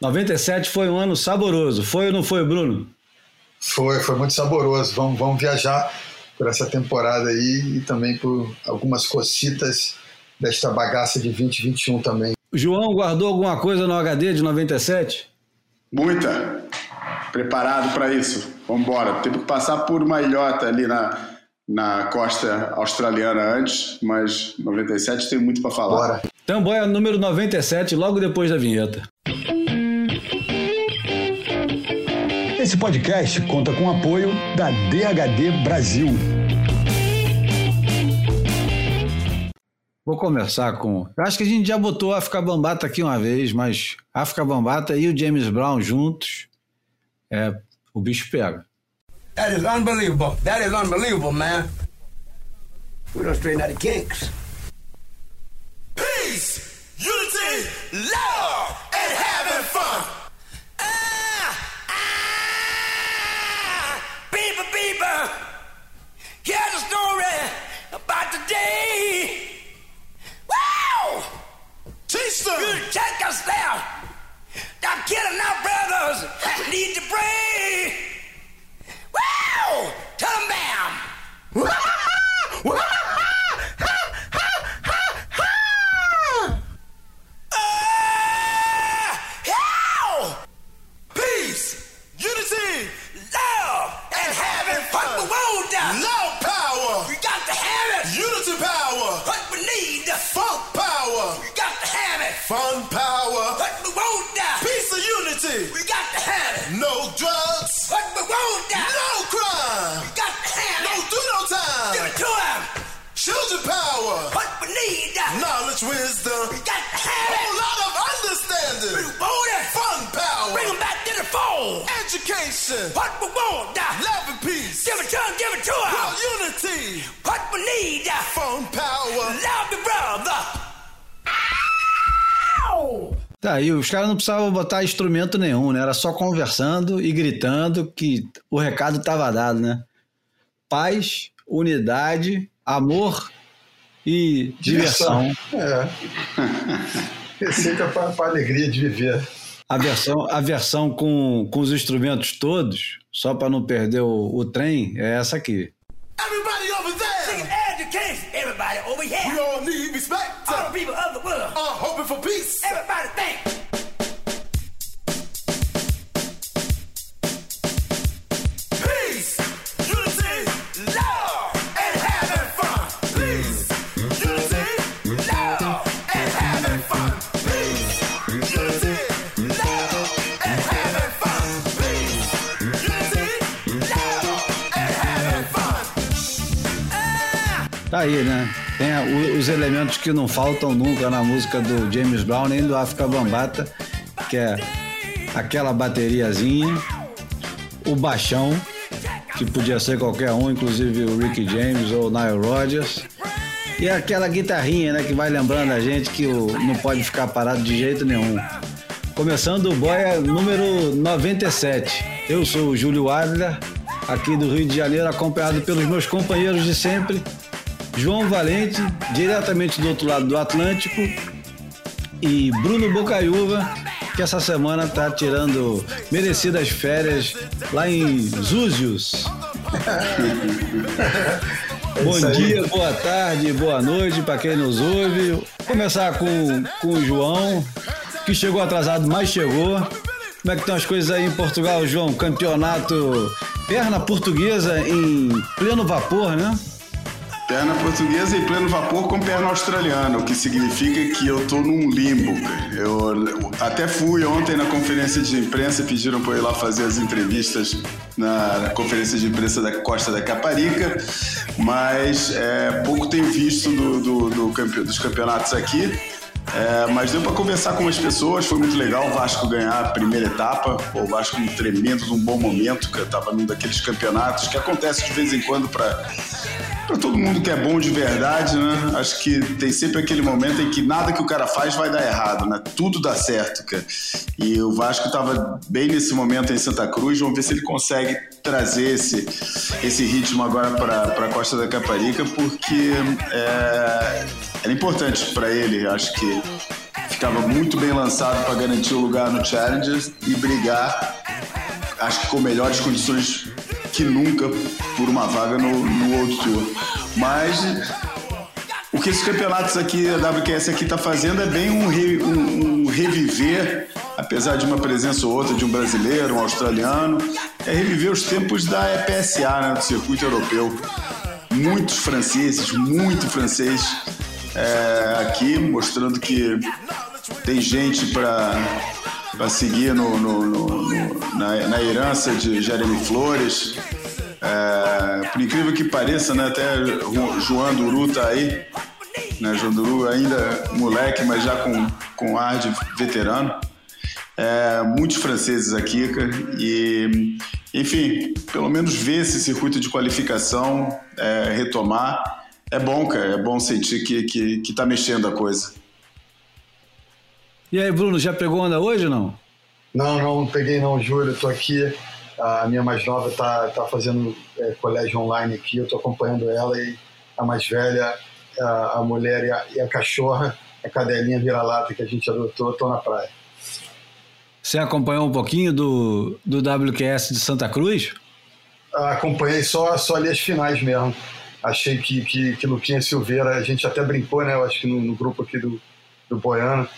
97 foi um ano saboroso. Foi ou não foi, Bruno? Foi, foi muito saboroso. Vamos, vamos viajar por essa temporada aí e também por algumas cocitas desta bagaça de 2021 também. O João guardou alguma coisa no HD de 97? Muita. Preparado para isso. Vamos embora. Teve que passar por uma ilhota ali na, na costa australiana antes, mas 97 tem muito para falar. Bora. Então, boia número 97, logo depois da vinheta. Esse podcast conta com o apoio da DHD Brasil. Vou começar com. Eu acho que a gente já botou a África Bambata aqui uma vez, mas África Bambata e o James Brown juntos, é, o bicho pega. That is unbelievable. That is unbelievable, man. We don't straighten out the kinks. Peace, unity, love, Teacher! Good check us there. They're killing our brothers. Need to pray. Wow! Turn down. Time. Give it to him. Children power. What we need now. Knowledge, wisdom. We got to have it. Whole lot of understanding. We want it. Fun power. Bring them back to the fold. Education. What we want. Love and peace. Give it to him. Give it to him. World unity. What we need. Fun power. Love the brother. Tá, e os caras não precisavam botar instrumento nenhum, né? Era só conversando e gritando que o recado estava dado, né? Paz, unidade, amor e diversão. diversão. É. Receita para a alegria de viver. A versão, a versão com, com os instrumentos todos, só para não perder o, o trem, é essa aqui. Everybody over there! education, everybody over here! We all need respect! All the people of the world are hoping for peace! Everybody think! Tá aí, né? Tem os elementos que não faltam nunca na música do James Brown nem do África Bambata, que é aquela bateriazinha, o baixão, que podia ser qualquer um, inclusive o Ricky James ou o Nile Rodgers. E aquela guitarrinha, né, que vai lembrando a gente que o, não pode ficar parado de jeito nenhum. Começando o Boia número 97. Eu sou o Júlio Adler, aqui do Rio de Janeiro, acompanhado pelos meus companheiros de sempre, João Valente, diretamente do outro lado do Atlântico, e Bruno Bocaiúva, que essa semana está tirando merecidas férias lá em Zúzios. Bom dia, boa tarde, boa noite para quem nos ouve. Vou começar com, com o João, que chegou atrasado, mas chegou. Como é que estão as coisas aí em Portugal, João? Campeonato perna portuguesa em pleno vapor, né? Perna portuguesa em pleno vapor com perna australiana, o que significa que eu tô num limbo. Eu até fui ontem na conferência de imprensa, pediram para ir lá fazer as entrevistas na conferência de imprensa da Costa da Caparica, mas é, pouco tenho visto do, do, do, dos campeonatos aqui. É, mas deu para conversar com as pessoas, foi muito legal o Vasco ganhar a primeira etapa, o Vasco um tremendo, num bom momento, que estava num daqueles campeonatos que acontece de vez em quando para para todo mundo que é bom de verdade, né? Acho que tem sempre aquele momento em que nada que o cara faz vai dar errado, né? Tudo dá certo, cara. E o Vasco estava bem nesse momento em Santa Cruz, vamos ver se ele consegue trazer esse, esse ritmo agora para a Costa da Caparica, porque é, era importante para ele, acho que estava muito bem lançado para garantir o lugar no Challengers e brigar, acho que com melhores condições que nunca por uma vaga no, no World Tour. Mas o que esses campeonatos aqui, a WQS aqui está fazendo é bem um, re, um, um, reviver, apesar de uma presença ou outra de um brasileiro, um australiano, é reviver os tempos da EPSA, né, do circuito europeu. Muitos franceses, muito francês é, aqui, mostrando que tem gente para seguir no, no, no, na, na, herança de Jeremy Flores. É, por incrível que pareça, né, até João Duru tá aí. Né, João Duru ainda moleque, mas já com, com ar de veterano. É, muitos franceses aqui, cara, e enfim, pelo menos ver esse circuito de qualificação é, retomar é bom, cara. É bom sentir que, que, que tá mexendo a coisa. E aí, Bruno, já pegou onda hoje ou não? Não, não, não peguei não, juro. Eu tô aqui, a minha mais nova tá, tá fazendo é, colégio online aqui, eu tô acompanhando ela e a mais velha, a, a mulher e a, e a, cachorra, a cadelinha vira-lata que a gente adotou, tô na praia. Você acompanhou um pouquinho do, do WQS de Santa Cruz? acompanhei só, só ali as finais mesmo achei que, que, que Luquinha Silveira, a gente até brincou, né? Eu acho que no, no grupo aqui do, do Boiano,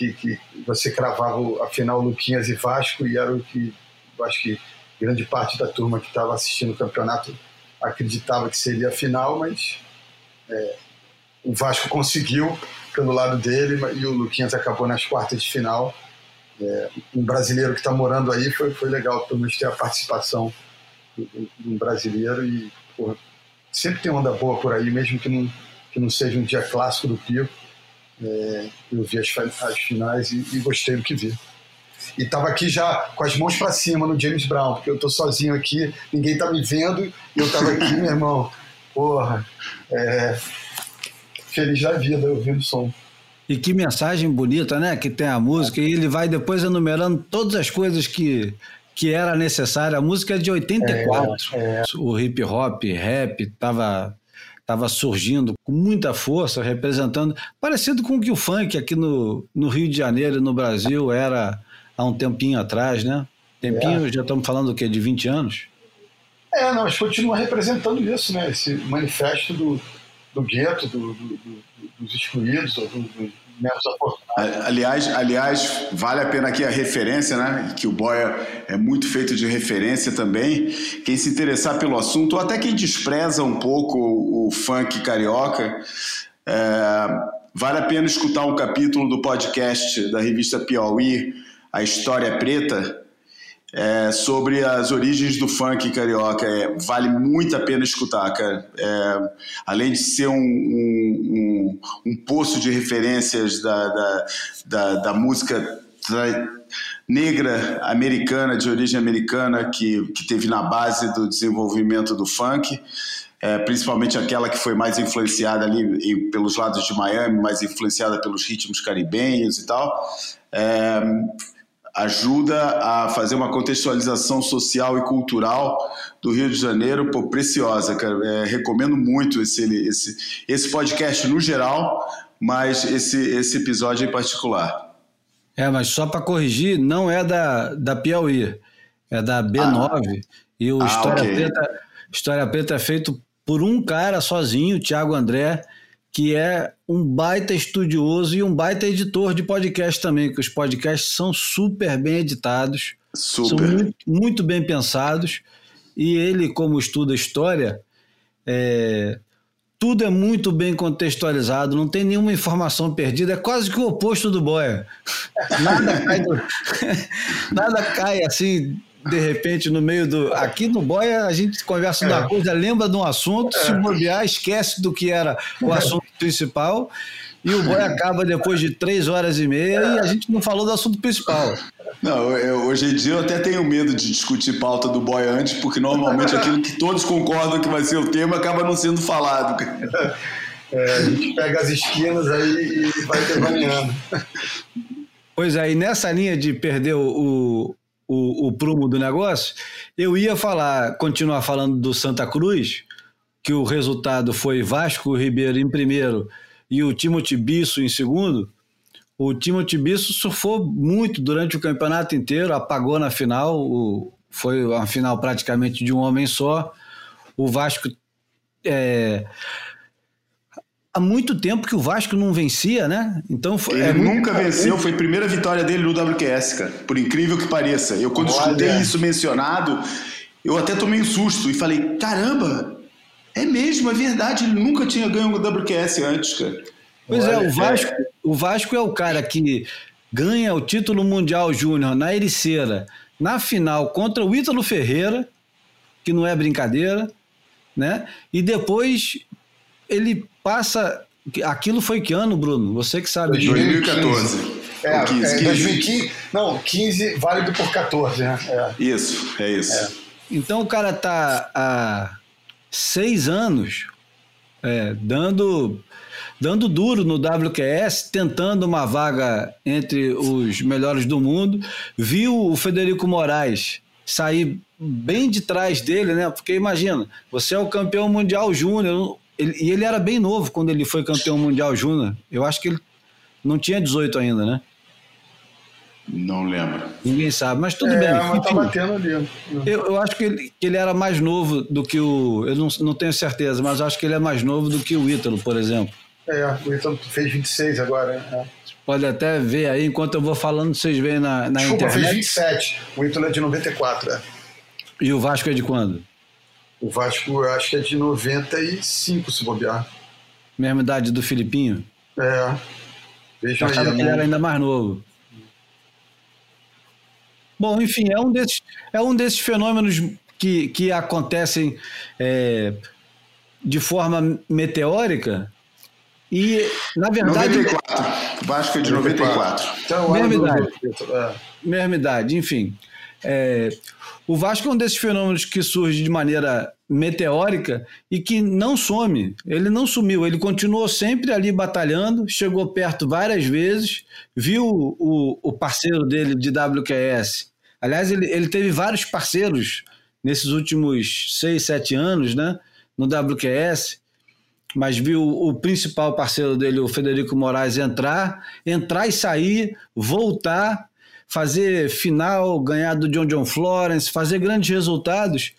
que, que você cravava a final Luquinhas e Vasco, e era o que eu acho que grande parte da turma que estava assistindo o campeonato acreditava que seria a final, mas é, o Vasco conseguiu pelo lado dele e o Luquinhas acabou nas quartas de final. É, um brasileiro que está morando aí foi, foi legal, pelo menos ter a participação de um brasileiro e porra, sempre tem onda boa por aí, mesmo que não, que não seja um dia clássico do Pico. É, eu vi as, as finais e, e, gostei do que vi. E estava aqui já com as mãos para cima no James Brown, porque eu estou sozinho aqui, ninguém está me vendo, e eu estava aqui, meu irmão, porra, é, feliz da vida ouvindo o som. E que mensagem bonita, né? Que tem a música, e ele vai depois enumerando todas as coisas que que era necessária. A música é de 84. É, é. O hip hop, rap, estava tava surgindo com muita força, representando, parecido com o que o funk aqui no, no Rio de Janeiro e no Brasil era há um tempinho atrás, né? Tempinho, é. já estamos falando do quê? De 20 anos? É, não, mas continua representando isso, né? Esse manifesto do, do gueto, do, do, do, dos excluídos, do, Aliás, aliás, vale a pena aqui a referência, né? Que o Boia é muito feito de referência também. Quem se interessar pelo assunto, ou até quem despreza um pouco o, funk carioca, é, vale a pena escutar um capítulo do podcast da revista Piauí, A História Preta, é, sobre as origens do funk carioca. É, vale muito a pena escutar, cara. É, além de ser um, um, um, um poço de referências da, da, da, da música negra americana, de origem americana, que, que teve na base do desenvolvimento do funk. É, principalmente aquela que foi mais influenciada ali pelos lados de Miami, mais influenciada pelos ritmos caribenhos e tal. É, ajuda a fazer uma contextualização social e cultural do Rio de Janeiro, pô, preciosa, cara. É, recomendo muito esse, esse, esse podcast no geral, mas esse, esse episódio em particular. É, mas só para corrigir, não é da, da Piauí, é da B9. Ah. E o ah, História, okay. Preta, História Preta é feito por um cara sozinho, o Thiago André, que é um baita estudioso e um baita editor de podcast também, que os podcasts são super bem editados, super. são muito, muito bem pensados, e ele, como estuda história, é, tudo é muito bem contextualizado, não tem nenhuma informação perdida, é quase que o oposto do Boia. Nada cai, do, nada cai assim de repente, no meio do. Aqui no Boia, a gente conversa é. coisa, lembra de um assunto, é. se bobear, esquece do que era o assunto principal. E o Boia acaba depois de três horas e meia e a gente não falou do assunto principal. Não, eu, hoje em dia eu até tenho medo de discutir pauta do Boia antes, porque normalmente aquilo que todos concordam que vai ser o tema acaba não sendo falado. É, a gente pega as esquinas aí e vai devaneando. Pois é, e nessa linha de perder o, o, o prumo do negócio, eu ia falar, continuar falando do Santa Cruz, que o resultado foi Vasco Ribeiro em primeiro e o Timothy Bisso em segundo. o Timothy Bisso surfou muito durante o campeonato inteiro, apagou na final, o, foi uma final praticamente de um homem só. O Vasco. É, há muito tempo que o Vasco não vencia, né? Então foi, Ele é nunca muito... venceu, foi a primeira vitória dele no WQS, cara. Por incrível que pareça. Eu, quando Olha. escutei isso mencionado, eu até tomei um susto e falei: caramba, é mesmo, é verdade, ele nunca tinha ganho o WQS antes, cara. Pois Olha, é, o Vasco, é... o Vasco é o cara que ganha o título mundial júnior na Ericeira, na final contra o Ítalo Ferreira, que não é brincadeira, né? E depois ele passa. Aquilo foi que ano, Bruno? Você que sabe. 2014. É, 15, é 2015. Não, 15 válido por 14, né? É. Isso, é isso. É. Então o cara tá há seis anos é, dando dando duro no WQS, tentando uma vaga entre os melhores do mundo. Viu o Federico Moraes sair bem de trás dele, né? Porque imagina, você é o campeão mundial júnior, e ele era bem novo quando ele foi campeão mundial júnior. Eu acho que ele não tinha 18 ainda, né? Não lembro. Ninguém sabe, mas tudo é, bem. Mas tá batendo ali. Eu, eu acho que ele, que ele era mais novo do que o. Eu não, não tenho certeza, mas acho que ele é mais novo do que o Ítalo, por exemplo. É, o Ítalo fez 26 agora. Né? Pode até ver aí, enquanto eu vou falando, vocês veem na, na Desculpa, internet. fez 27. O Ítalo é de 94, é. E o Vasco é de quando? O Vasco, eu acho que é de 95, se bobear. Mesma idade do Filipinho? É. Veja aí. que ele era ainda mais novo. Bom, enfim, é um desses, é um desses fenômenos que, que acontecem é, de forma meteórica e, na verdade. 94. Vasco é de 94. 94. Então, mesma idade. É. Mesma idade, enfim. É, o Vasco é um desses fenômenos que surge de maneira meteórica e que não some. Ele não sumiu, ele continuou sempre ali batalhando, chegou perto várias vezes, viu o, o parceiro dele de WQS. Aliás, ele, ele teve vários parceiros nesses últimos seis, sete anos, né? No WQS, mas viu o principal parceiro dele, o Federico Moraes, entrar, entrar e sair, voltar fazer final, ganhar do John John Florence, fazer grandes resultados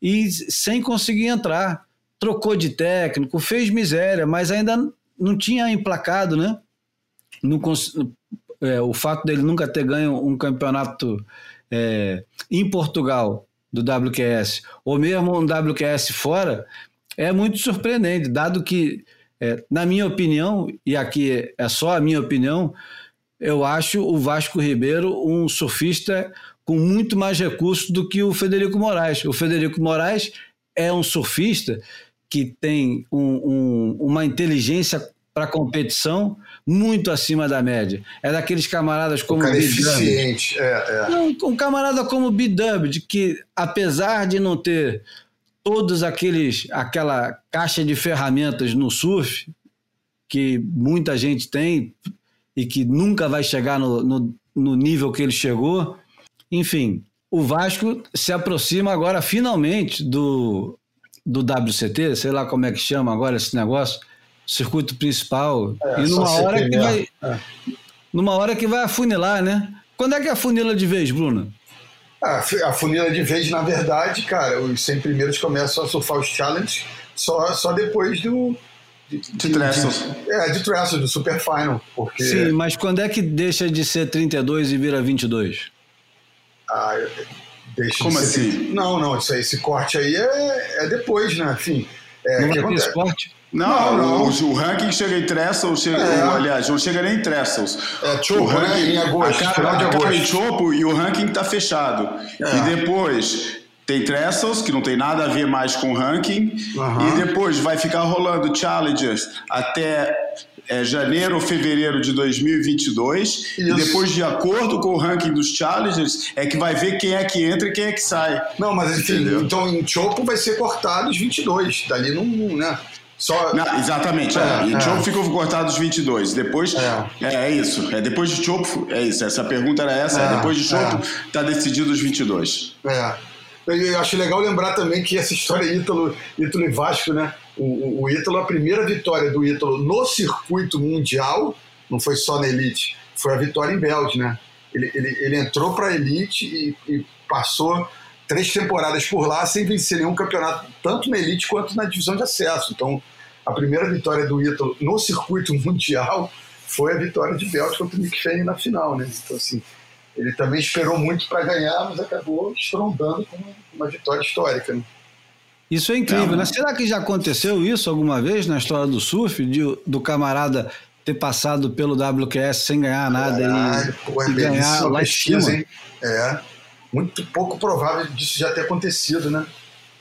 e sem conseguir entrar. Trocou de técnico, fez miséria, mas ainda não tinha emplacado, né? É, o fato dele nunca ter ganho um campeonato é, em Portugal do WQS, ou mesmo um WQS fora, é muito surpreendente, dado que, é, na minha opinião, e aqui é só a minha opinião, eu acho o Vasco Ribeiro um surfista com muito mais recursos do que o Federico Moraes. O Federico Moraes é um surfista que tem um, um, uma inteligência para competição muito acima da média. É daqueles camaradas como o cara é eficiente, é, é. Um, um camarada como o de que apesar de não ter todos aqueles aquela caixa de ferramentas no surf que muita gente tem, e que nunca vai chegar no, no, no nível que ele chegou. Enfim, o Vasco se aproxima agora finalmente do, do WCT, sei lá como é que chama agora esse negócio, circuito principal. É, e numa hora que vai. É. Numa hora que vai afunilar, né? Quando é que afunila de vez, Bruno? Ah, a funila de vez, na verdade, cara, os 100 primeiros começam a surfar os challenges só, só depois do, de, de. É, de Trestles, do Super Final. Porque... Sim, mas quando é que deixa de ser 32 e vira 22? Ah, deixa Como de ser assim? Não, não, isso aí, esse corte aí é, é depois, né? Enfim. É, não vai ter esse corte? Não, não, O, o, ranking chega em Trestles, chega, é. aliás, não chega nem em Trestles. É, Chopo, o né, ranking, né, em agosto, acaba, de agosto. em Chopo e o ranking está fechado. É. E depois tem Trestles, que não tem nada a ver mais com ranking, uhum. e depois vai ficar rolando Challengers até é, janeiro ou fevereiro de 2022, Isso. e depois, de acordo com o ranking dos Challengers, é que vai ver quem é que entra e quem é que sai. Não, mas enfim, Entendeu? então em Chopo vai ser cortado os 22, dali não, né? Só... Não, exatamente, é, é. em é. Chopo ficou cortado os 22. Depois, é. é, é isso. É depois de Chopo, é isso. Essa pergunta era essa. É, depois de Chopo, está decidido os 22. É. Eu acho legal lembrar também que essa história Ítalo, Ítalo e Vasco, né? O, o Ítalo, a primeira vitória do Ítalo no circuito mundial, não foi só na Elite, foi a vitória em Belde, né? Ele, ele, ele entrou para a elite e, e passou três temporadas por lá sem vencer nenhum campeonato, tanto na elite quanto na divisão de acesso. Então, a primeira vitória do Ítalo no circuito mundial foi a vitória de Belt contra o Nick Fanning na final, né? Então, assim, ele também esperou muito para ganhar, mas acabou estrondando com uma vitória histórica, né? Isso é incrível, né? Será que já aconteceu isso alguma vez na história do surf, de, do camarada ter passado pelo WQS sem ganhar nada Caralho, e, pô, é e ganhar lá em cima? hein? É, muito pouco provável disso já ter acontecido, né?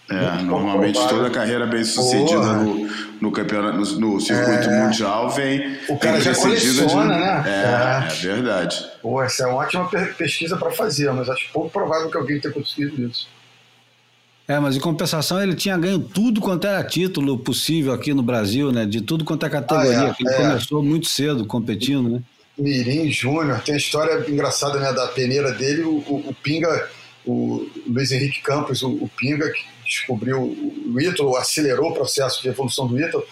É, normalmente toda a carreira bem sucedida Porra. no, no campeonato, no, no circuito É. mundial vem. O cara já coleciona, né? É, É. é verdade. Pô, essa é uma ótima pe- pesquisa para fazer, mas acho pouco provável que alguém tenha conseguido isso. É, mas em compensação ele tinha ganho tudo quanto era título possível aqui no Brasil, né? De tudo quanto é categoria. Ah, é, que ele é. começou muito cedo competindo, né? Mirim Júnior, tem a história engraçada né, da peneira dele, o, o- o Pinga, o Luiz Henrique Campos, o, o Pinga, que descobriu o Ítalo, acelerou o processo de evolução do Ítalo,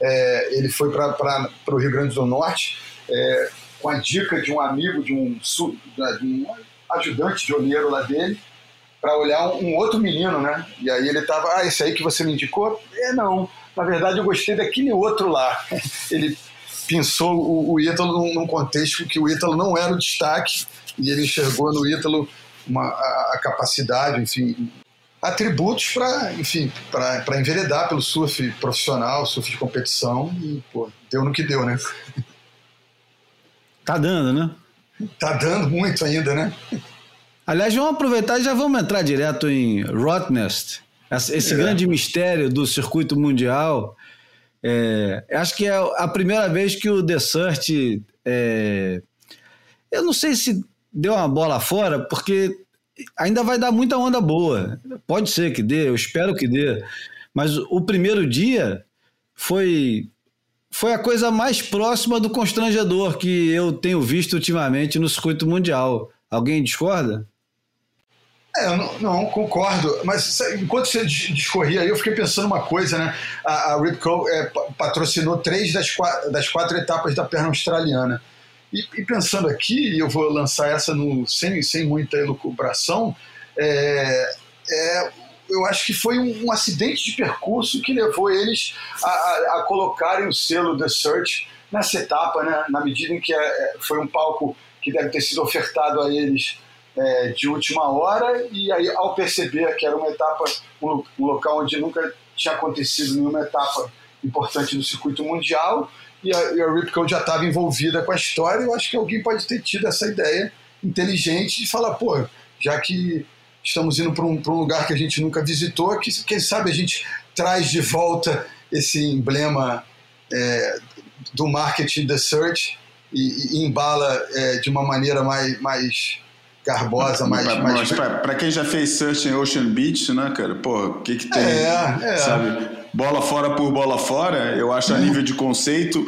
é, ele foi para o Rio Grande do Norte é, com a dica de um amigo, de um, de um ajudante de olheiro lá dele, para olhar um, um outro menino, né? E aí ele tava, ah, esse aí que você me indicou? É, não. Na verdade, eu gostei daquele outro lá. Ele pensou o, o Ítalo num, num contexto que o Ítalo não era o destaque e ele enxergou no Ítalo uma, a, a capacidade, enfim, atributos para, enfim, para enveredar pelo surf profissional, surf de competição e, pô, deu no que deu, né? Tá dando, né? Tá dando muito ainda, né? Aliás, vamos aproveitar e já vamos entrar direto em Rottnest, esse É. grande mistério do circuito mundial. É, acho que é a primeira vez que o Desert. É, eu não sei se deu uma bola fora, porque ainda vai dar muita onda boa. Pode ser que dê, eu espero que dê. Mas o primeiro dia foi foi a coisa mais próxima do constrangedor que eu tenho visto ultimamente no circuito mundial. Alguém discorda? É, eu não, não, concordo. Mas enquanto você dis- discorria aí, eu fiquei pensando uma coisa, né? A, a Ripco é, pa- patrocinou três das quatro, das quatro etapas da perna australiana. E, e pensando aqui, e eu vou lançar essa no, sem, sem muita elucubração, é, é, eu acho que foi um, um acidente de percurso que levou eles a, a- a colocarem o selo The Search nessa etapa, né? na medida em que é, foi um palco que deve ter sido ofertado a eles é, de última hora, e aí, ao perceber que era uma etapa, um, um local onde nunca tinha acontecido nenhuma etapa importante do circuito mundial, e a, e a Ripco já estava envolvida com a história, eu acho que alguém pode ter tido essa ideia inteligente de falar, pô, já que estamos indo para um, pra um lugar que a gente nunca visitou, que, quem sabe a gente traz de volta esse emblema é, do marketing The Search e, e embala é, de uma maneira mais, mais garbosa, mais... Mas pra quem já fez search em Ocean Beach, né, cara? Pô, o que que tem? É, é. Sabe? Bola fora por bola fora, eu acho a nível de conceito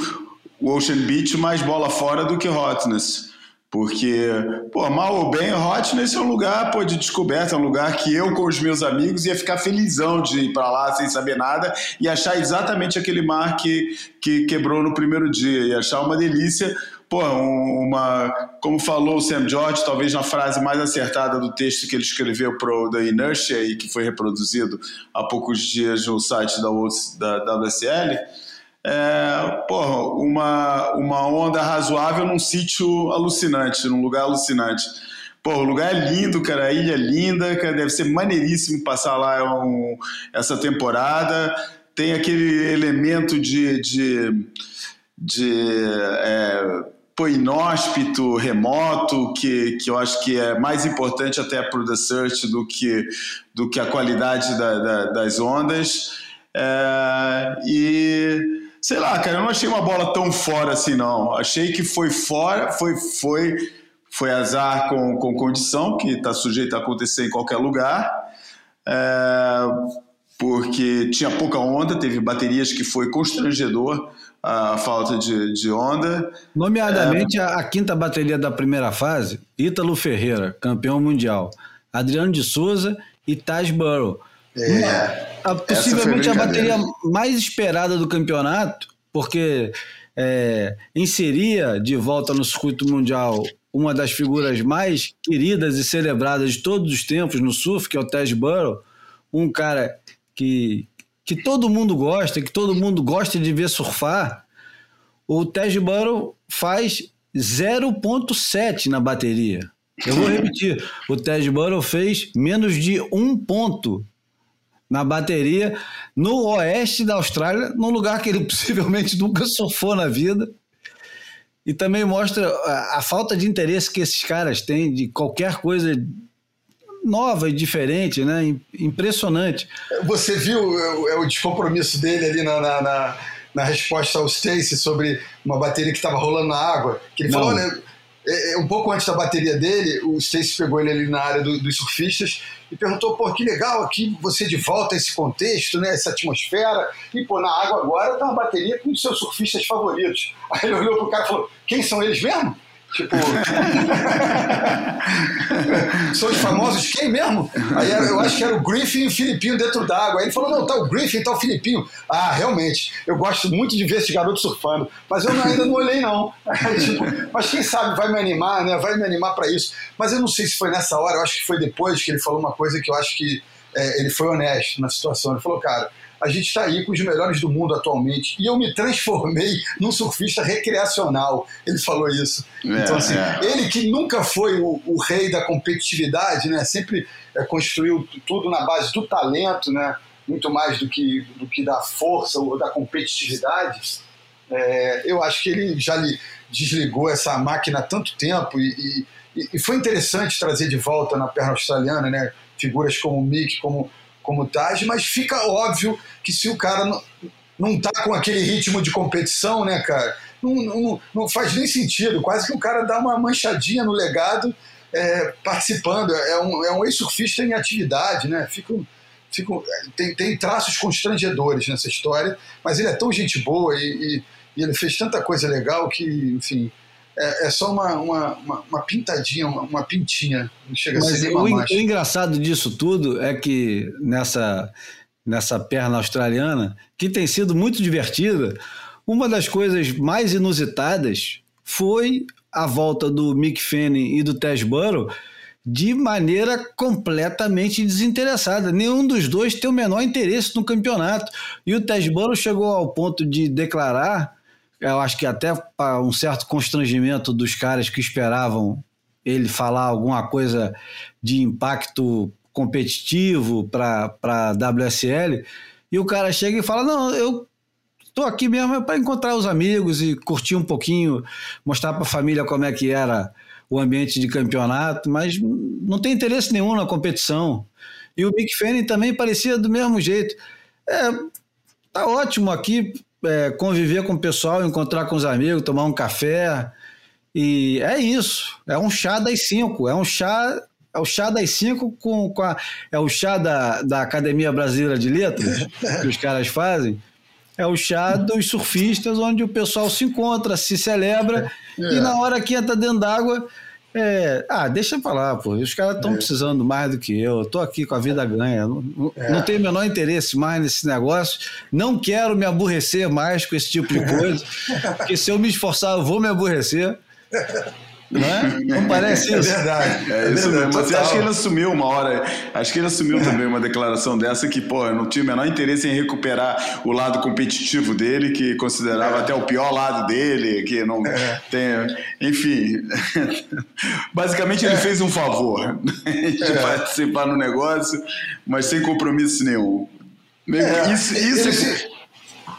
o Ocean Beach mais bola fora do que Hotness. Porque, pô, mal ou bem, Hotness é um lugar pô, de descoberta, é um lugar que eu com os meus amigos ia ficar felizão de ir pra lá sem saber nada e achar exatamente aquele mar que, que quebrou no primeiro dia, e achar uma delícia pô, um- uma, como falou o Sam George, talvez na frase mais acertada do texto que ele escreveu pro The Inertia e que foi reproduzido há poucos dias no site da, da WSL, é, porra, uma, uma onda razoável num sítio alucinante, num lugar alucinante. Pô, o lugar é lindo, cara, a ilha é linda, cara, deve ser maneiríssimo passar lá um- essa temporada. Tem aquele elemento de, de, de é, pô, inóspito, remoto, que, que eu acho que é mais importante até para o The Search do que, do que a qualidade da- da- das ondas. É, e sei lá, cara, eu não achei uma bola tão fora assim, não. Achei que foi fora, foi, foi, foi azar com, com condição, que está sujeito a acontecer em qualquer lugar. É, porque tinha pouca onda, teve baterias que foi constrangedor a falta de, de onda. Nomeadamente a, a quinta bateria da primeira fase, Ítalo Ferreira, campeão mundial, Adriano de Souza e Taj Burrow. É, A- Essa possivelmente a bateria mais esperada do campeonato, porque é, inseria de volta no circuito mundial uma das figuras mais queridas e celebradas de todos os tempos no surf, que é o Ted Burrow, um cara que, que todo mundo gosta, que todo mundo gosta de ver surfar, o Ted Burrow faz 0.7 na bateria. Eu vou repetir, o Ted Burrow fez menos de um ponto na bateria no oeste da Austrália, num lugar que ele possivelmente nunca surfou na vida. E também mostra a, a falta de interesse que esses caras têm de qualquer coisa nova e diferente, né? Impressionante. Você viu é, é o descompromisso dele ali na, na, na, na resposta ao Stacy sobre uma bateria que estava rolando na água? Que ele Não. falou, né? é, um pouco antes da bateria dele, o Stacy pegou ele ali na área do- dos surfistas e perguntou, pô, que legal aqui você de volta a esse contexto, né, essa atmosfera, e pô, na água agora tá uma bateria com os seus surfistas favoritos. Aí ele olhou pro cara e falou, quem são eles mesmo? Tipo, são os famosos quem mesmo? Aí era- eu acho que era o Griffin e o Filipinho dentro d'água. Aí ele falou, não, tá o Griffin, tá o Filipinho. Ah, realmente, eu gosto muito de ver esse garoto surfando, mas eu ainda não olhei não. Aí, tipo, mas quem sabe vai me animar, né? Vai me animar para isso. Mas eu não sei se foi nessa hora, eu acho que foi depois que ele falou uma coisa que eu acho que é, ele foi honesto na situação. Ele falou, cara, a gente está aí com os melhores do mundo atualmente e eu me transformei num surfista recreacional. Ele falou isso. É, então, assim, é. ele que nunca foi o, o rei da competitividade, né? Sempre é, construiu tudo na base do talento, né? Muito mais do que, do que da força ou da competitividade. É, eu acho que ele já lhe desligou essa máquina há tanto tempo e, e- e foi interessante trazer de volta na perna australiana, né? Figuras como o Mick, como como Taj, mas fica óbvio que se o cara não, não tá com aquele ritmo de competição, né, cara, não, não, não faz nem sentido. Quase que o cara dá uma manchadinha no legado é, participando. É um, é um ex-surfista em atividade, né? Fica, fica, um- tem, tem traços constrangedores nessa história, mas ele é tão gente boa e, e- e ele fez tanta coisa legal que, enfim, é, é só uma, uma, uma, uma pintadinha, uma, uma pintinha. Não chega a Mas ser nem o, o engraçado disso tudo é que nessa, nessa perna australiana, que tem sido muito divertida, uma das coisas mais inusitadas foi a volta do Mick Fanning e do Tess Burrow de maneira completamente desinteressada. Nenhum dos dois tem o menor interesse no campeonato. E o Tess Burrow chegou ao ponto de declarar, eu acho que até para um certo constrangimento dos caras que esperavam ele falar alguma coisa de impacto competitivo para a WSL, e o cara chega e fala: Não, eu tô aqui mesmo para encontrar os amigos e curtir um pouquinho, mostrar para a família como é que era o ambiente de campeonato, mas não tem interesse nenhum na competição. E o Mick Fanning também parecia do mesmo jeito. É, tá ótimo aqui é, conviver com o pessoal, encontrar com os amigos, tomar um café. E é isso. É um chá das cinco. É um chá. É o chá das cinco com, com a, é o chá da, da Academia Brasileira de Letras que os caras fazem. É o chá dos surfistas, onde o pessoal se encontra, se celebra, É. e na hora que entra dentro d'água, é, ah, deixa pra lá, pô. Os caras estão precisando mais do que eu. Eu tô aqui com a vida ganha. Não, não- não tenho o menor interesse mais nesse negócio. Não quero me aborrecer mais com esse tipo de coisa. porque se eu me esforçar, eu vou me aborrecer. Não é? Não parece É isso? verdade. É isso mesmo. Mas eu total. acho que ele assumiu uma hora. Acho que ele assumiu também uma declaração dessa que, pô, não tinha o menor interesse em recuperar o lado competitivo dele, que considerava até o pior lado dele, que não tem. Enfim. Basicamente ele fez um favor de participar no negócio, mas sem compromisso nenhum. É, isso, isso,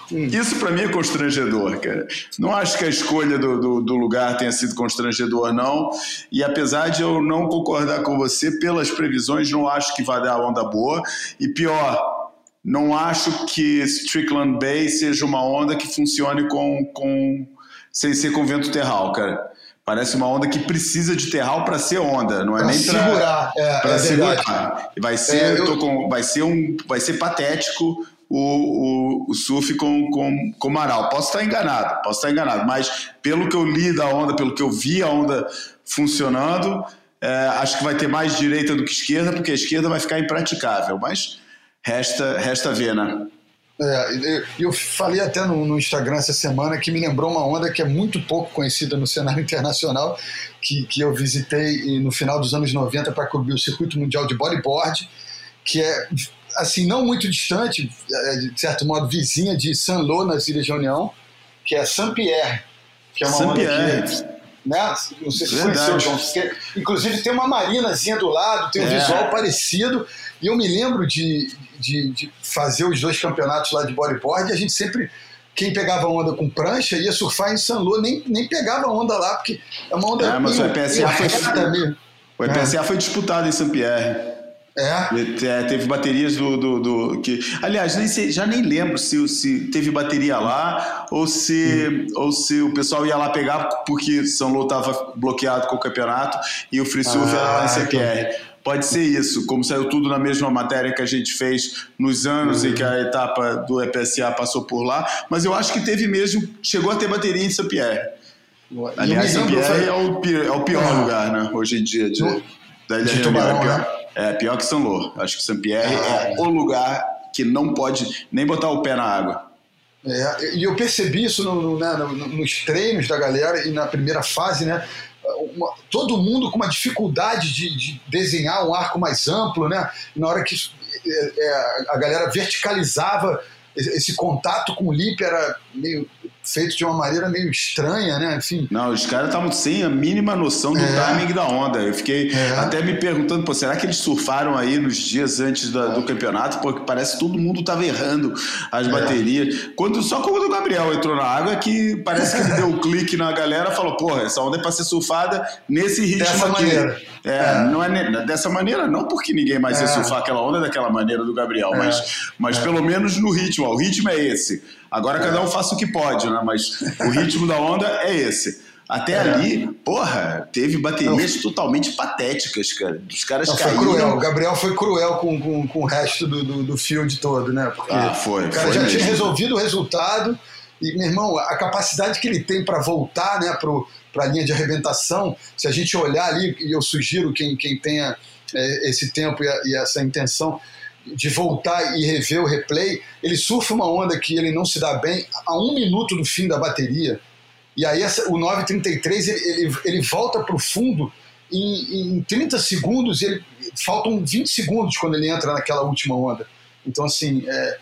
se- isso para mim é constrangedor, cara. Não acho que a escolha do, do, do lugar tenha sido constrangedor, não. E apesar de eu não concordar com você, pelas previsões, não acho que vai dar onda boa. E pior, não acho que Strickland Bay seja uma onda que funcione com, com sem ser com vento terral, cara. Parece uma onda que precisa de terral para ser onda, não é Pra nem para segurar, é, para é verdade. segurar. Vai ser, É, eu- com- vai ser um, vai ser patético o, o, o surf com, com, Amaral. Posso estar enganado, posso estar enganado, mas pelo que eu li da onda, pelo que eu vi a onda funcionando, é, acho que vai ter mais direita do que esquerda, porque a esquerda vai ficar impraticável. Mas resta, resta ver, né? É, eu falei até no, no, Instagram essa semana que me lembrou uma onda que é muito pouco conhecida no cenário internacional, que, que eu visitei no final dos anos 90 para cobrir o circuito mundial de bodyboard, que é assim não muito distante, é, de certo modo vizinha de Saint-Lô nas Ilhas de União, que é Saint-Pierre, que é uma onda que né? Não sei se Verdade. conheceu, João. Inclusive tem uma marinazinha do lado, tem um é. visual parecido. E eu me lembro de, de, de, fazer os dois campeonatos lá de bodyboard e a gente sempre. Quem pegava onda com prancha ia surfar em San Lô, nem, nem pegava onda lá, porque é uma onda. É, mas meio, o EPSA foi, mesmo. O EPSA é. foi disputado em Saint-Pierre. É. é. Teve baterias do, do, do, que, aliás, nem sei, já nem lembro se, se teve bateria lá ou se, ou se o pessoal ia lá pegar porque São Lô estava bloqueado com o campeonato e o free surf ah, era lá em CPR. Então. Pode ser isso, como saiu tudo na mesma matéria que a gente fez nos anos uhum. em que a etapa do EPSA passou por lá, mas eu acho que teve mesmo, chegou a ter bateria em Saint-Pierre. Aliás, Saint-Pierre é, o, é o pior ah. lugar, né, hoje em dia, de, da Ilha de Tubarão, é pior, né? É pior que São Lô. Acho que Saint-Pierre ah, é o lugar que não pode nem botar o pé na água. É, e eu percebi isso no, no, né, nos treinos da galera e na primeira fase, né? uma, todo mundo com uma dificuldade de, de, desenhar um arco mais amplo, né? Na hora que é, é, a galera verticalizava esse contato com o lip era meio feito de uma maneira meio estranha, né? Enfim. Não, os caras estavam sem a mínima noção do é. timing da onda. Eu fiquei é. até me perguntando, pô, será que eles surfaram aí nos dias antes da, do campeonato? Porque parece que todo mundo estava errando as é. baterias. Quando, só quando o Gabriel entrou na água que parece que ele deu um clique na galera e falou, porra, essa onda é para ser surfada nesse ritmo Dessa aqui. Maneira. É, é, não é dessa maneira, não porque ninguém mais ia é. surfar aquela onda daquela maneira do Gabriel, mas, mas pelo menos no ritmo. Ó, o ritmo é esse. Agora cada um faça o que pode, né? Mas o ritmo da onda é esse. Até é. ali, porra, teve baterias não. totalmente patéticas, cara. Os caras não, caíram. Foi cruel. O Gabriel foi cruel com, com, com o resto do, do, do field todo, né? Porque ah, foi. O cara foi já mesmo. tinha resolvido o resultado. E, meu irmão, a capacidade que ele tem para voltar né, para a linha de arrebentação, se a gente olhar ali, e eu sugiro quem, quem tenha é, esse tempo e, a, e essa intenção, de voltar e rever o replay, ele surfa uma onda que ele não se dá bem a um minuto do fim da bateria. E aí essa, o 933 ele, ele, ele volta para o fundo em, em 30 segundos, ele, faltam 20 segundos quando ele entra naquela última onda. Então, assim, é,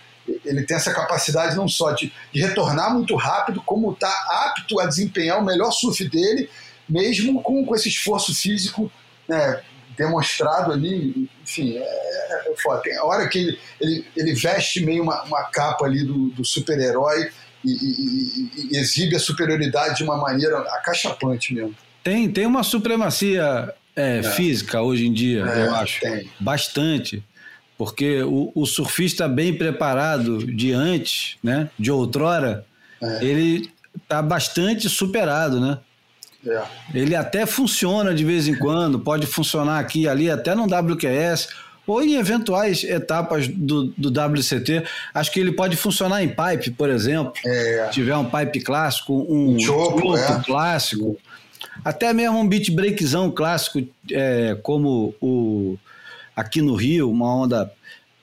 ele tem essa capacidade não só de, de retornar muito rápido, como está apto a desempenhar o melhor surf dele, mesmo com, com esse esforço físico né, demonstrado ali, enfim, é, é, é foda. Tem a hora que ele, ele, ele veste meio uma, uma capa ali do, do super-herói e, e, e, exibe a superioridade de uma maneira acachapante mesmo. Tem, tem uma supremacia é, é. física hoje em dia, é, eu acho. Tem. Bastante. Porque o, o, surfista bem preparado de antes, né, de outrora, ele está bastante superado, né? É. Ele até funciona de vez em quando, pode funcionar aqui e ali, até no WQS, ou em eventuais etapas do, do WCT. Acho que ele pode funcionar em pipe, por exemplo. É. Se tiver um pipe clássico, um, um é. clássico. Até mesmo um beat breakzão clássico, é, como o aqui no Rio, uma onda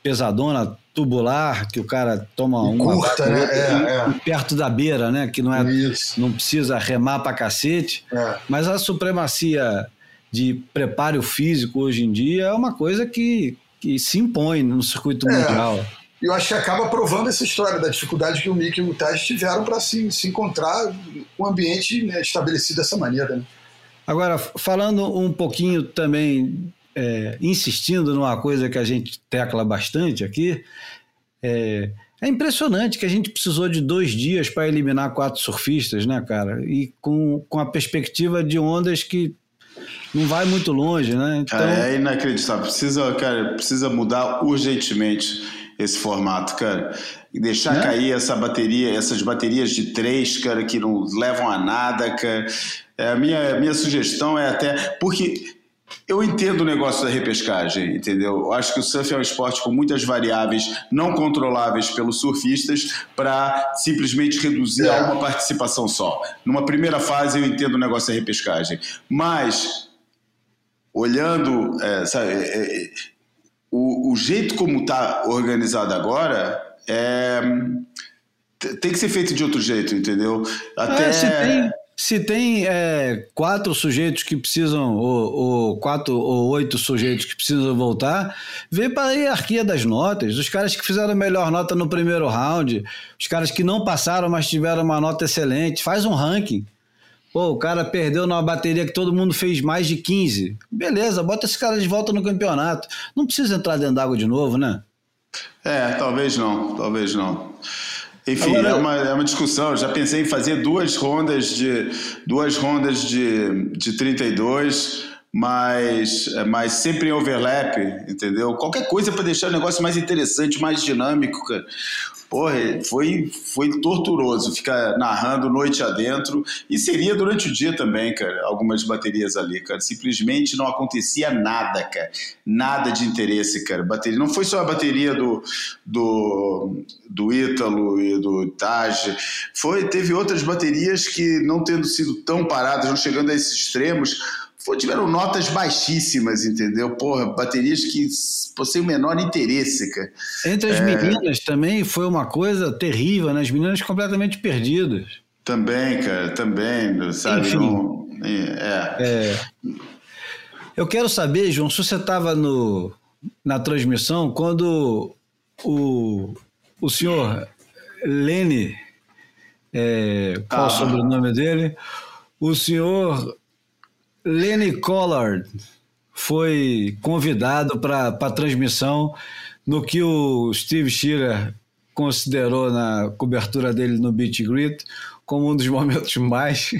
pesadona, tubular, que o cara toma um curta, né? É, é. perto da beira, né? Que não é, Isso. não precisa remar para cacete. É. Mas a supremacia de preparo físico hoje em dia é uma coisa que, que se impõe no circuito é. mundial. E eu acho que acaba provando essa história da dificuldade que o Mick e o Taj tiveram para se, se encontrar um ambiente né, estabelecido dessa maneira. Né? Agora, falando um pouquinho também é, insistindo numa coisa que a gente tecla bastante aqui, é, é impressionante que a gente precisou de dois dias para eliminar quatro surfistas, né, cara? E com, com a perspectiva de ondas que não vai muito longe, né? Então... É, é inacreditável. Precisa, cara, precisa mudar urgentemente esse formato, cara. E deixar é? cair essa bateria, essas baterias de três, cara, que não levam a nada, cara. É, a minha, minha sugestão é até. Porque eu entendo o negócio da repescagem, entendeu? Eu acho que o surf é um esporte com muitas variáveis não controláveis pelos surfistas para simplesmente reduzir é. a uma participação só. Numa primeira fase, eu entendo o negócio da repescagem. Mas, olhando, é, sabe, é, é o, o, jeito como está organizado agora, é, tem que ser feito de outro jeito, entendeu? Até é, se tem, se tem é, quatro sujeitos que precisam, ou, ou, quatro ou oito sujeitos que precisam voltar, vê para a hierarquia das notas. Os caras que fizeram a melhor nota no primeiro round, os caras que não passaram, mas tiveram uma nota excelente, faz um ranking. Pô, o cara perdeu numa bateria que todo mundo fez mais de 15. Beleza, bota esse cara de volta no campeonato. Não precisa entrar dentro d'água de novo, né? É, talvez não, talvez não. Enfim, Agora, é, uma, é uma discussão. Eu já pensei em fazer duas rondas de duas rondas de, de 32, mas, mas sempre em overlap, entendeu? Qualquer coisa para deixar o negócio mais interessante, mais dinâmico, cara. Porra, foi, foi torturoso ficar narrando noite adentro e seria durante o dia também, cara, algumas baterias ali, cara. Simplesmente não acontecia nada, cara. Nada de interesse, cara. Bateria, não foi só a bateria do, do, do Ítalo e do Taj, foi, teve outras baterias que não tendo sido tão paradas, não chegando a esses extremos, tiveram notas baixíssimas, entendeu? Porra, baterias que sem o menor interesse, cara. Entre as é... meninas também foi uma coisa terrível, né? As meninas completamente perdidas. Também, cara, também, sabe? Enfim, não, é. é. Eu quero saber, João, se você estava na transmissão quando o, o senhor Lene, é, qual ah. o sobrenome dele? O senhor Lenny Collard foi convidado para a transmissão no que o Steve Shearer considerou na cobertura dele no Beat Grit como um dos momentos mais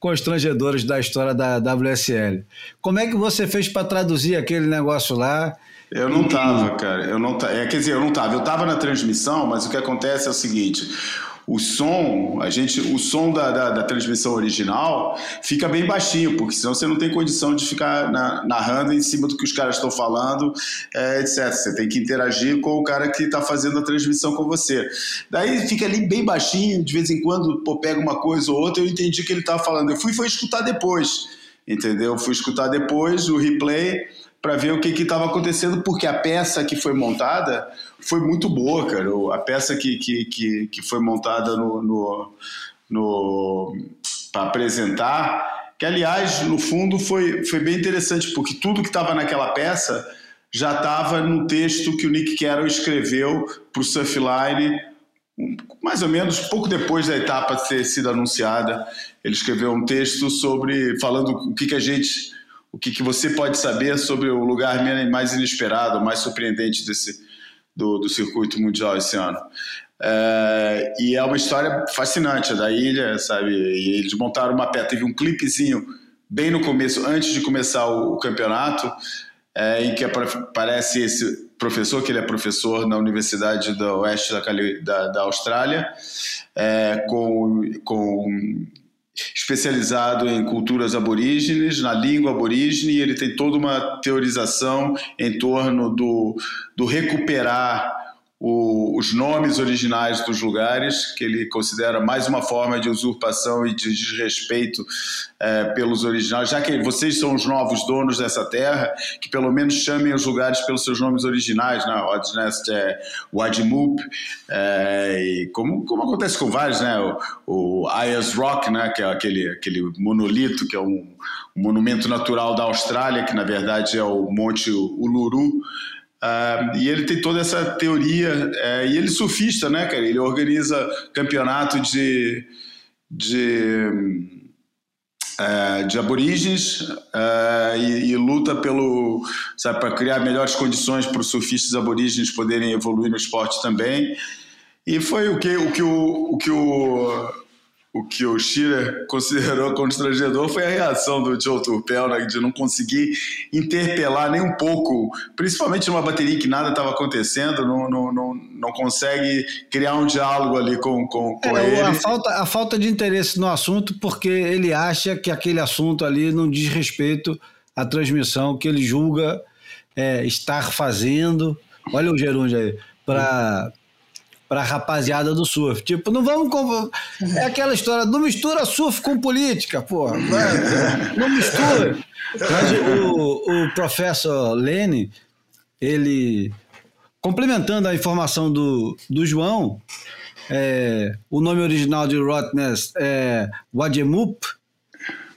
constrangedores da história da WSL. Como é que você fez para traduzir aquele negócio lá? Eu não tava, cara. Eu não é, quer dizer, eu não tava. Eu tava na transmissão, mas o que acontece é o seguinte: o som, a gente, o som da, da, da, transmissão original fica bem baixinho, porque senão você não tem condição de ficar na, narrando em cima do que os caras estão falando, é, etc. Você tem que interagir com o cara que está fazendo a transmissão com você. Daí fica ali bem baixinho, de vez em quando pô, pega uma coisa ou outra, eu entendi que ele estava falando. Eu fui foi escutar depois, entendeu? Fui escutar depois o replay para ver o que estava acontecendo, porque a peça que foi montada foi muito boa, cara. A peça que, que, que, que foi montada no, no, no para apresentar, que aliás, no fundo, foi, foi bem interessante, porque tudo que estava naquela peça já estava no texto que o Nick Carroll escreveu para o Surfline, mais ou menos pouco depois da etapa ter sido anunciada. Ele escreveu um texto sobre falando o que, que a gente o que, que você pode saber sobre o lugar mais inesperado, mais surpreendente desse, do, do circuito mundial esse ano. É, e é uma história fascinante da ilha, sabe? E eles montaram uma peça, teve um clipezinho bem no começo, antes de começar o, o campeonato, é, em que aparece esse professor, que ele é professor na Universidade do Oeste da, da, da Austrália, é, com, com especializado em culturas aborígenes, na língua aborígene, e ele tem toda uma teorização em torno do, do recuperar o, os nomes originais dos lugares, que ele considera mais uma forma de usurpação e de desrespeito é, pelos originais, já que vocês são os novos donos dessa terra, que pelo menos chamem os lugares pelos seus nomes originais, né? Odnest é Wadmup, é, e como, como acontece com vários, né? O, o Ayers Rock, né? que é aquele, aquele monolito, que é um, um monumento natural da Austrália, que na verdade é o Monte Uluru, Uh, e ele tem toda essa teoria, uh, e ele surfista, né, cara? Ele organiza campeonato de, de, uh, de aborígenes e, e, luta pelo, sabe, para criar melhores condições para os surfistas aborígenes poderem evoluir no esporte também. E foi o que o, que o, o, que o o que o Shearer considerou constrangedor foi a reação do Joe Turpel, né, de não conseguir interpelar nem um pouco, principalmente numa bateria que nada estava acontecendo, não, não, não, não consegue criar um diálogo ali com, com, com é, ele. A falta, a falta de interesse no assunto, porque ele acha que aquele assunto ali não diz respeito à transmissão que ele julga é, estar fazendo. Olha o Gerúndio aí, para para rapaziada do surf. Tipo, não vamos. É aquela história, não mistura surf com política, porra. Não mistura. Mas o, o professor Lene, ele complementando a informação do, do João, é, o nome original de Rottnest é Wajemup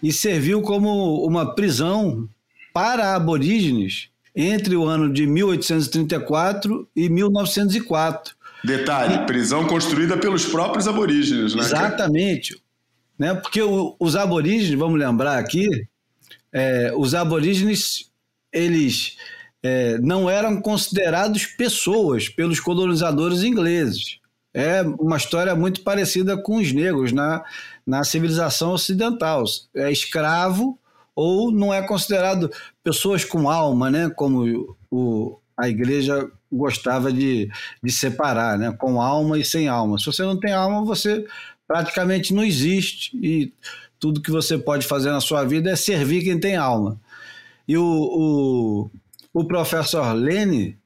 e serviu como uma prisão para aborígenes entre o ano de 1834 e 1904. Detalhe, prisão construída pelos próprios aborígenes, né? Exatamente. Né? Porque os aborígenes, vamos lembrar aqui, é, os aborígenes, eles é, não eram considerados pessoas pelos colonizadores ingleses. É uma história muito parecida com os negros na, na civilização ocidental. É escravo ou não é considerado pessoas com alma, né? Como o, a igreja gostava de, de separar, né? Com alma e sem alma. Se você não tem alma, você praticamente não existe e tudo que você pode fazer na sua vida é servir quem tem alma. E o, o, o professor Lene,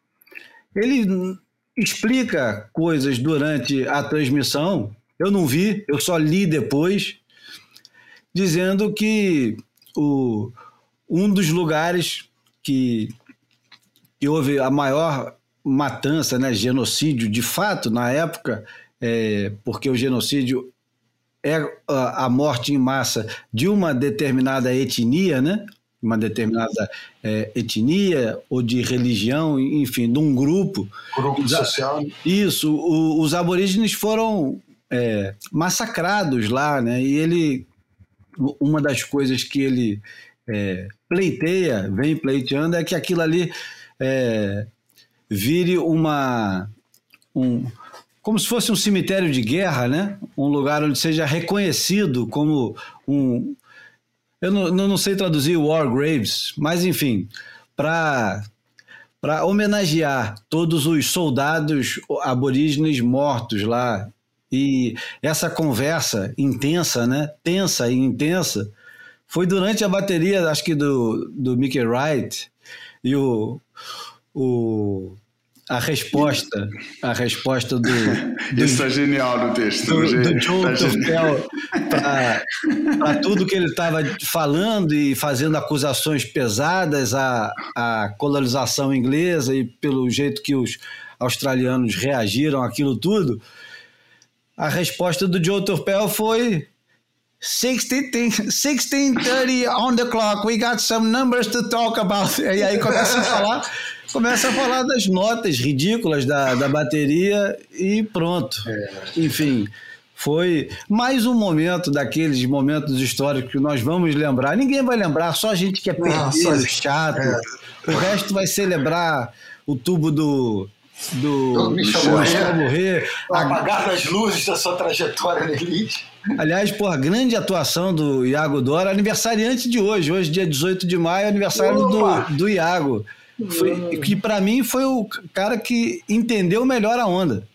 ele explica coisas durante a transmissão, eu não vi, eu só li depois, dizendo que o, um dos lugares que, que houve a maior matança, né, genocídio de fato na época, é, porque o genocídio é a, a, morte em massa de uma determinada etnia, né, uma determinada é, etnia ou de religião, enfim, de um grupo. Grupo social. Isso, o, os aborígenes foram é, massacrados lá, né? E ele uma das coisas que ele é, pleiteia, vem pleiteando, é que aquilo ali é, vire uma. Um, como se fosse um cemitério de guerra, né? Um lugar onde seja reconhecido como um. Eu não, não sei traduzir War Graves, mas enfim, para para homenagear todos os soldados aborígenes mortos lá e essa conversa intensa, né? Tensa e intensa, foi durante a bateria, acho que do, do Mickey Wright, e o, o, a resposta, a resposta do, do Isso é genial no texto. Do, do Joe Turkel para tudo que ele estava falando e fazendo acusações pesadas à, à colonização inglesa e pelo jeito que os australianos reagiram àquilo tudo a resposta do Joe Turpel foi 1630 on the clock, we got some numbers to talk about. E aí começa a falar, começa a falar das notas ridículas da, da bateria e pronto. É. Enfim, foi mais um momento daqueles momentos históricos que nós vamos lembrar. Ninguém vai lembrar, só a gente que é perdido, chato. É. O resto vai celebrar o tubo do do Michel Morrer, apagar as luzes da sua trajetória na elite. Aliás, por grande atuação do Iago Dora, aniversariante de hoje, hoje dia 18 de maio, aniversário do, do Iago. Foi, que para mim foi o cara que entendeu melhor a onda.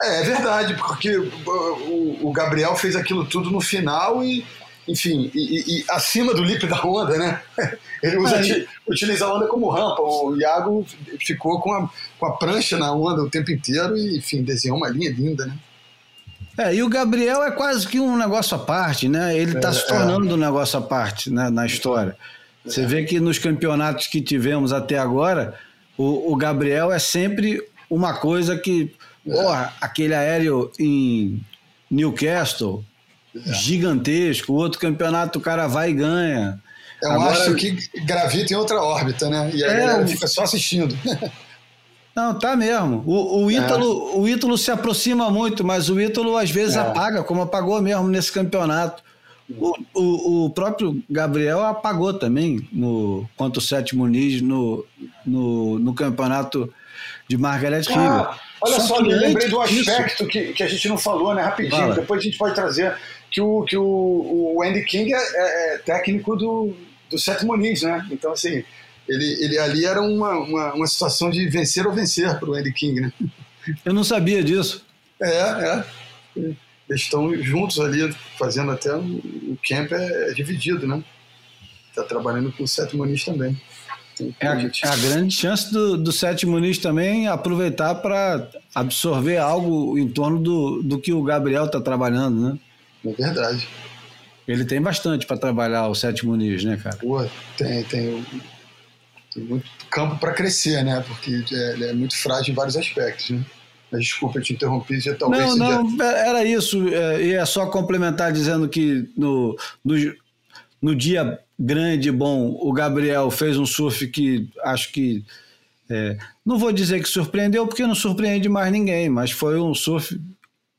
É, é verdade, porque o, o Gabriel fez aquilo tudo no final e enfim, e, e, acima do lip da onda, né? Ele usa, é. utiliza a onda como rampa. O Iago ficou com a, com a prancha na onda o tempo inteiro e, enfim, desenhou uma linha linda, né? É, e o Gabriel é quase que um negócio à parte, né? Ele está é, se tornando é. um negócio à parte né, na história. Você vê que nos campeonatos que tivemos até agora, o, o Gabriel é sempre uma coisa que. Porra, aquele aéreo em Newcastle, gigantesco. O outro campeonato o cara vai e ganha. É um Agora, astro que gravita em outra órbita, né? E a é, galera fica só assistindo. Não, tá mesmo. O, o, Ítalo, é. o Ítalo se aproxima muito, mas o Ítalo às vezes é. apaga, como apagou mesmo nesse campeonato. O, o, o, próprio Gabriel apagou também no, contra o Sétimo Muniz no, no, no campeonato de Margaret ah, River. Olha só, só eu lembrei do aspecto que, que a gente não falou, né? Rapidinho, Fala. depois a gente pode trazer que o, que o, o Andy King é, é, é técnico do, do Seth Muniz, né? Então, assim, ele, ele ali era uma, uma, uma situação de vencer ou vencer para o Andy King, né? Eu não sabia disso. É, é. Eles estão juntos ali, fazendo até o camp é, é dividido, né? Está trabalhando com o Seth Muniz também. É a, é a, grande chance do, do Sete Muniz também aproveitar para absorver algo em torno do, do que o Gabriel está trabalhando, né? É verdade. Ele tem bastante para trabalhar o Sete Muniz, né, cara? Pô, tem, tem. Tem muito campo para crescer, né? Porque é, ele é muito frágil em vários aspectos, né? Desculpa, te interrompi, já talvez Não, não, era isso. é, E é só complementar dizendo que no, no, no dia grande e bom, o Gabriel fez um surf que acho que. é, não vou dizer que surpreendeu, porque não surpreende mais ninguém, mas foi um surf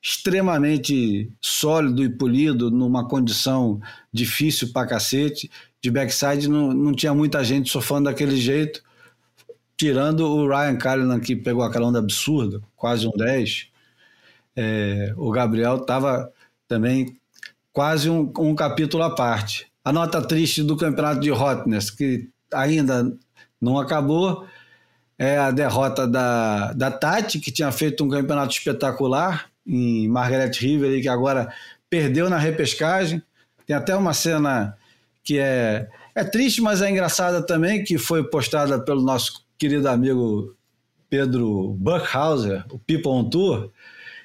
extremamente sólido e polido, numa condição difícil pra cacete. De backside não, não tinha muita gente surfando daquele jeito, tirando o Ryan Callinan, que pegou aquela onda absurda, quase um 10. É, o Gabriel estava também quase um, um capítulo à parte. A nota triste do campeonato de Hotness, que ainda não acabou, é a derrota da, da Tati, que tinha feito um campeonato espetacular em Margaret River e que agora perdeu na repescagem. Tem até uma cena que é, é triste, mas é engraçada também, que foi postada pelo nosso querido amigo Pedro Buckhauser, o People on Tour.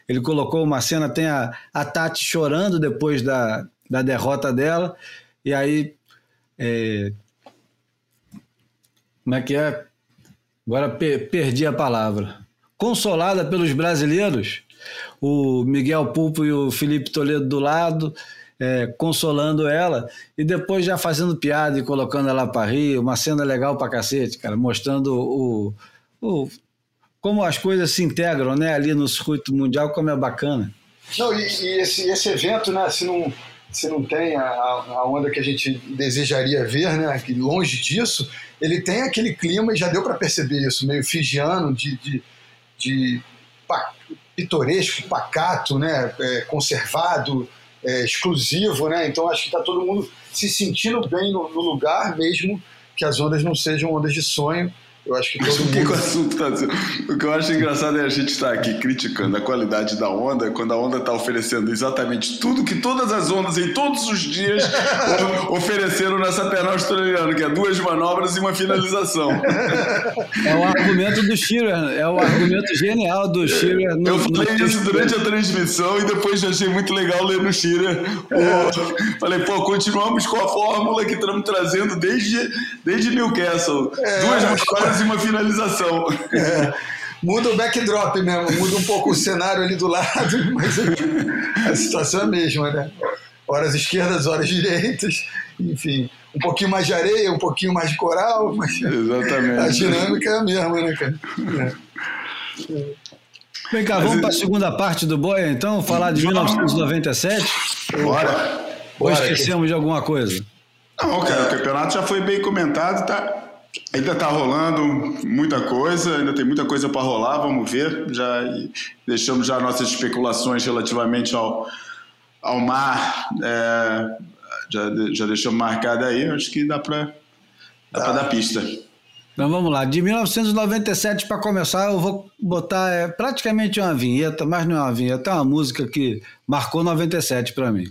Ele colocou uma cena, tem a, a Tati chorando depois da, da derrota dela, e aí. é, como é que é? Agora pe- perdi a palavra. Consolada pelos brasileiros, o Miguel Pulpo e o Felipe Toledo do lado, é, consolando ela, e depois já fazendo piada e colocando ela para rir, uma cena legal pra cacete, cara, mostrando o, o- como as coisas se integram né, ali no circuito mundial, como é bacana. Não, e, e esse, esse evento, né, se não, se não tem a, a onda que a gente desejaria ver, né, que longe disso, ele tem aquele clima, e já deu para perceber isso, meio fijiano, de, de, de pitoresco, pacato, né, é, conservado, é, exclusivo, né, então acho que está todo mundo se sentindo bem no, no lugar, mesmo que as ondas não sejam ondas de sonho, eu acho que Mas todo o que, que o assunto tá dizendo? O que eu acho engraçado é a gente estar aqui criticando a qualidade da onda, quando a onda está oferecendo exatamente tudo que todas as ondas em todos os dias o- ofereceram nessa perna australiana, que é duas manobras e uma finalização. É o argumento do Shearer, é o argumento genial do Shearer. no- Eu no falei texto isso durante a transmissão e depois achei muito legal ler no Shearer. Pô, Falei, pô, continuamos com a fórmula que estamos trazendo desde, desde Newcastle. Duas manobras e uma finalização. É, muda o backdrop mesmo, muda um pouco o cenário ali do lado, mas a situação é a mesma, né? Horas esquerdas, horas direitas, enfim, um pouquinho mais de areia, um pouquinho mais de coral, mas Exatamente. a dinâmica é a mesma, né, cara? É. Vem cá, vamos para a segunda parte do Boia, então, falar de 1997? Bora. Ou Bora, esquecemos de alguma coisa? Não, cara, o campeonato já foi bem comentado, tá? Ainda tá rolando muita coisa, ainda tem muita coisa para rolar, vamos ver. Já deixamos já nossas especulações relativamente ao, ao mar, é, já, já deixamos marcado aí, acho que dá para dá pra dar pista. Então vamos lá, de 1997 para começar, eu vou botar é, praticamente uma vinheta, mas não é uma vinheta, é uma música que marcou 97 para mim.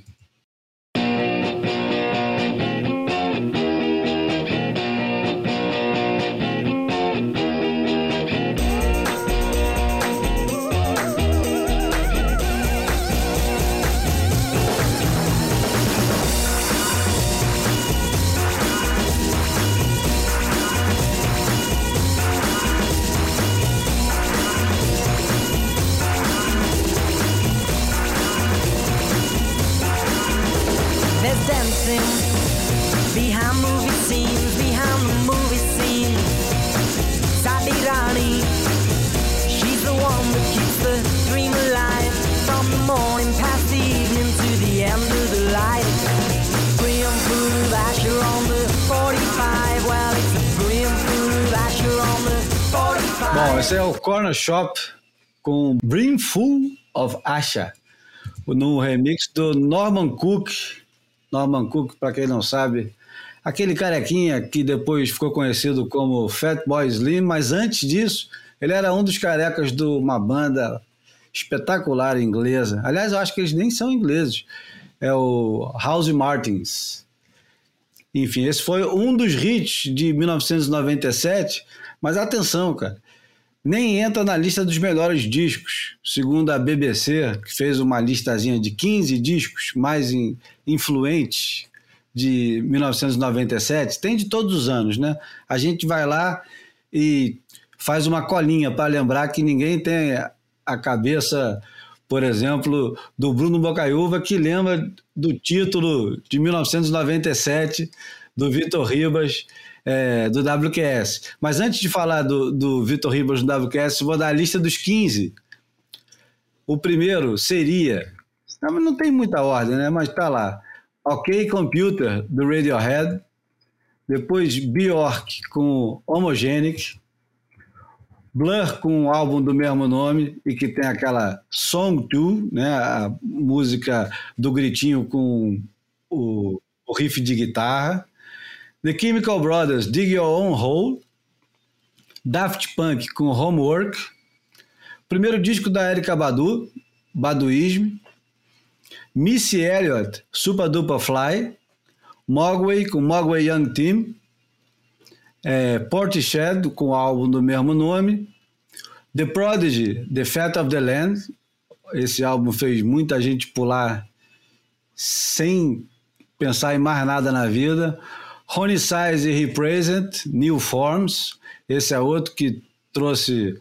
Esse é o Corner Shop com Brimful of Asha, no remix do Norman Cook. Norman Cook, para quem não sabe, aquele carequinha que depois ficou conhecido como Fatboy Slim, mas antes disso, ele era um dos carecas de uma banda espetacular inglesa. Aliás, eu acho que eles nem são ingleses. É o House Martins. Enfim, esse foi um dos hits de 1997, mas atenção, cara, nem entra na lista dos melhores discos, segundo a BBC, que fez uma listazinha de 15 discos mais in- influentes de 1997, tem de todos os anos, né? A gente vai lá e faz uma colinha para lembrar que ninguém tem a cabeça, por exemplo, do Bruno Bocaiúva, que lembra do título de 1997 do Vitor Ribas é, do WQS. Mas antes de falar do, do Vitor Ribas do WQS, vou dar a lista dos 15. O primeiro seria. Não, não tem muita ordem, né? Mas tá lá. OK Computer, do Radiohead. Depois Bjork com Homogenic. Blur com um álbum do mesmo nome e que tem aquela Song 2, né, a música do gritinho com o, o riff de guitarra. The Chemical Brothers, Dig Your Own Hole. Daft Punk com Homework. Primeiro disco da Erika Badu, Baduísmo. Missy Elliott, Super Duper Fly, Mogwai com Mogwai Young Team, é, Portishead com o álbum do mesmo nome, The Prodigy, The Fat of the Land, esse álbum fez muita gente pular sem pensar em mais nada na vida, Ronnie Size Represent, New Forms, esse é outro que trouxe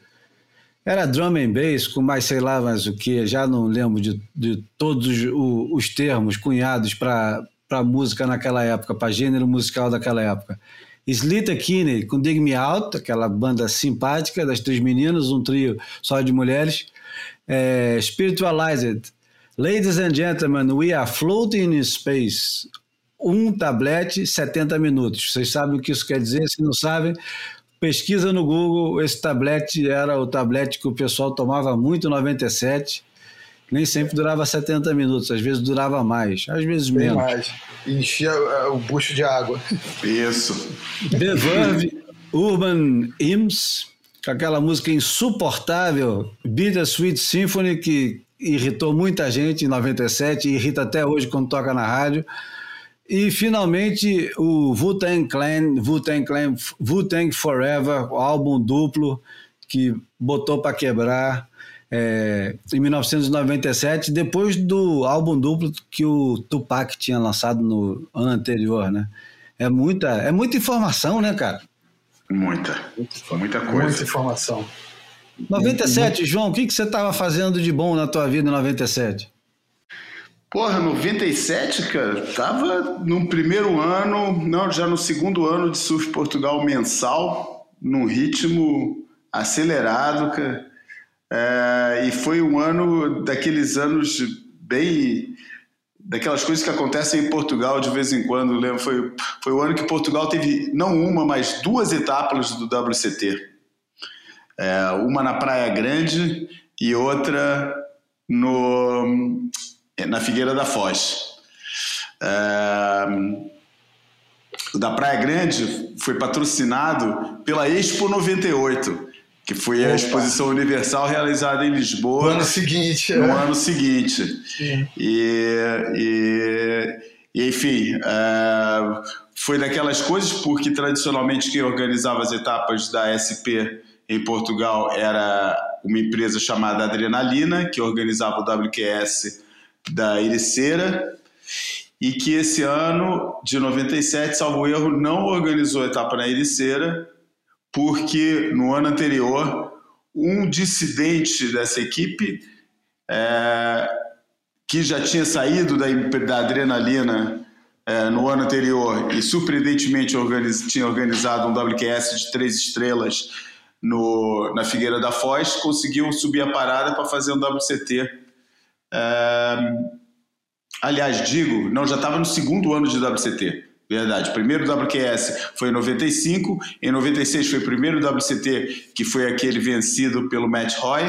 era drum and bass com mais sei lá mais o que, já não lembro de, de todos os, os termos cunhados para música naquela época, para gênero musical daquela época. Slita Kinney com Dig Me Out, aquela banda simpática das três meninas, um trio só de mulheres. É, Spiritualized, Ladies and Gentlemen, We Are Floating in Space. Um tablete, 70 minutos. Vocês sabem o que isso quer dizer? Se não sabem, Pesquisa no Google, esse tablete era o tablete que o pessoal tomava muito em 97. Nem sempre durava 70 minutos, às vezes durava mais, às vezes Bem menos. mais. Enchia uh, o bucho de água. Isso. The Verve, Urban Hymns, com aquela música insuportável, Bittersweet Symphony, que irritou muita gente em 97 e irrita até hoje quando toca na rádio. E finalmente o Wu-Tang Clan, Wu-Tang Clan, Wu-Tang Forever, o álbum duplo que botou para quebrar é, em 1997, depois do álbum duplo que o Tupac tinha lançado no ano anterior, né? É muita, é muita informação, né, cara? Muita. Muita coisa. Muita informação. 97, João, o que, que você estava fazendo de bom na tua vida em 97? Porra, 97, cara, tava no primeiro ano, não, já no segundo ano de Surf Portugal mensal, num ritmo acelerado, cara. É, e foi um ano daqueles anos bem. daquelas coisas que acontecem em Portugal de vez em quando. Lembro, foi, foi o ano que Portugal teve não uma, mas duas etapas do WCT. É, uma na Praia Grande e outra no na Figueira da Foz. É, o da Praia Grande foi patrocinado pela Expo 98, que foi a Opa. exposição universal realizada em No Lisboa ano seguinte. no é. ano seguinte. E, e, e, enfim, é, foi daquelas coisas porque tradicionalmente quem organizava as etapas da SP em Portugal era uma empresa chamada Adrenalina, que organizava o WQS da Ericeira, e que esse ano, de 97, salvo erro, não organizou a etapa na Ericeira, porque no ano anterior, um dissidente dessa equipe, é, que já tinha saído da, da adrenalina é, no ano anterior e surpreendentemente organiz, tinha organizado um WQS de três estrelas no, na Figueira da Foz, conseguiu subir a parada para fazer um WCT. É, aliás, digo, não, já estava no segundo ano de WCT. Verdade. Primeiro WQS foi em 95, em 96 foi o primeiro WCT, que foi aquele vencido pelo Matt Roy,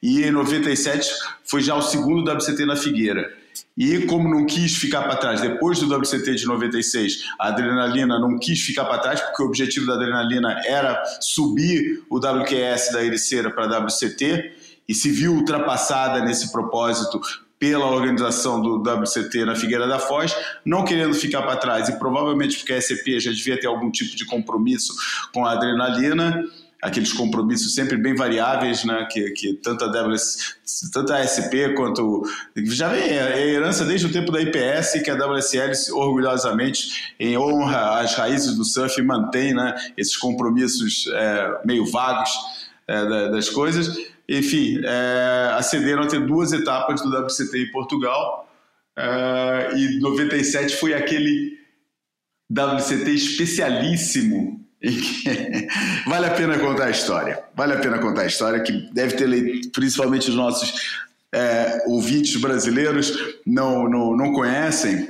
e em 97 foi já o segundo WCT na Figueira. E como não quis ficar para trás, depois do WCT de 96, a adrenalina não quis ficar para trás, porque o objetivo da adrenalina era subir o WQS da Ericeira para WCT, e se viu ultrapassada nesse propósito pela organização do WCT na Figueira da Foz, não querendo ficar para trás e provavelmente porque a SCP já devia ter algum tipo de compromisso com a adrenalina, aqueles compromissos sempre bem variáveis, né? Que, que tanto a WS, tanto a SP quanto já vem é herança desde o tempo da IPS que a WSL orgulhosamente em honra às raízes do surf mantém, né? Esses compromissos é, meio vagos é, das coisas. Enfim, é, acederam a ter duas etapas do WCT em Portugal. É, e 97 foi aquele WCT especialíssimo vale a pena contar a história. Vale a pena contar a história que deve ter leído, principalmente os nossos é, ouvintes brasileiros não, não, não conhecem.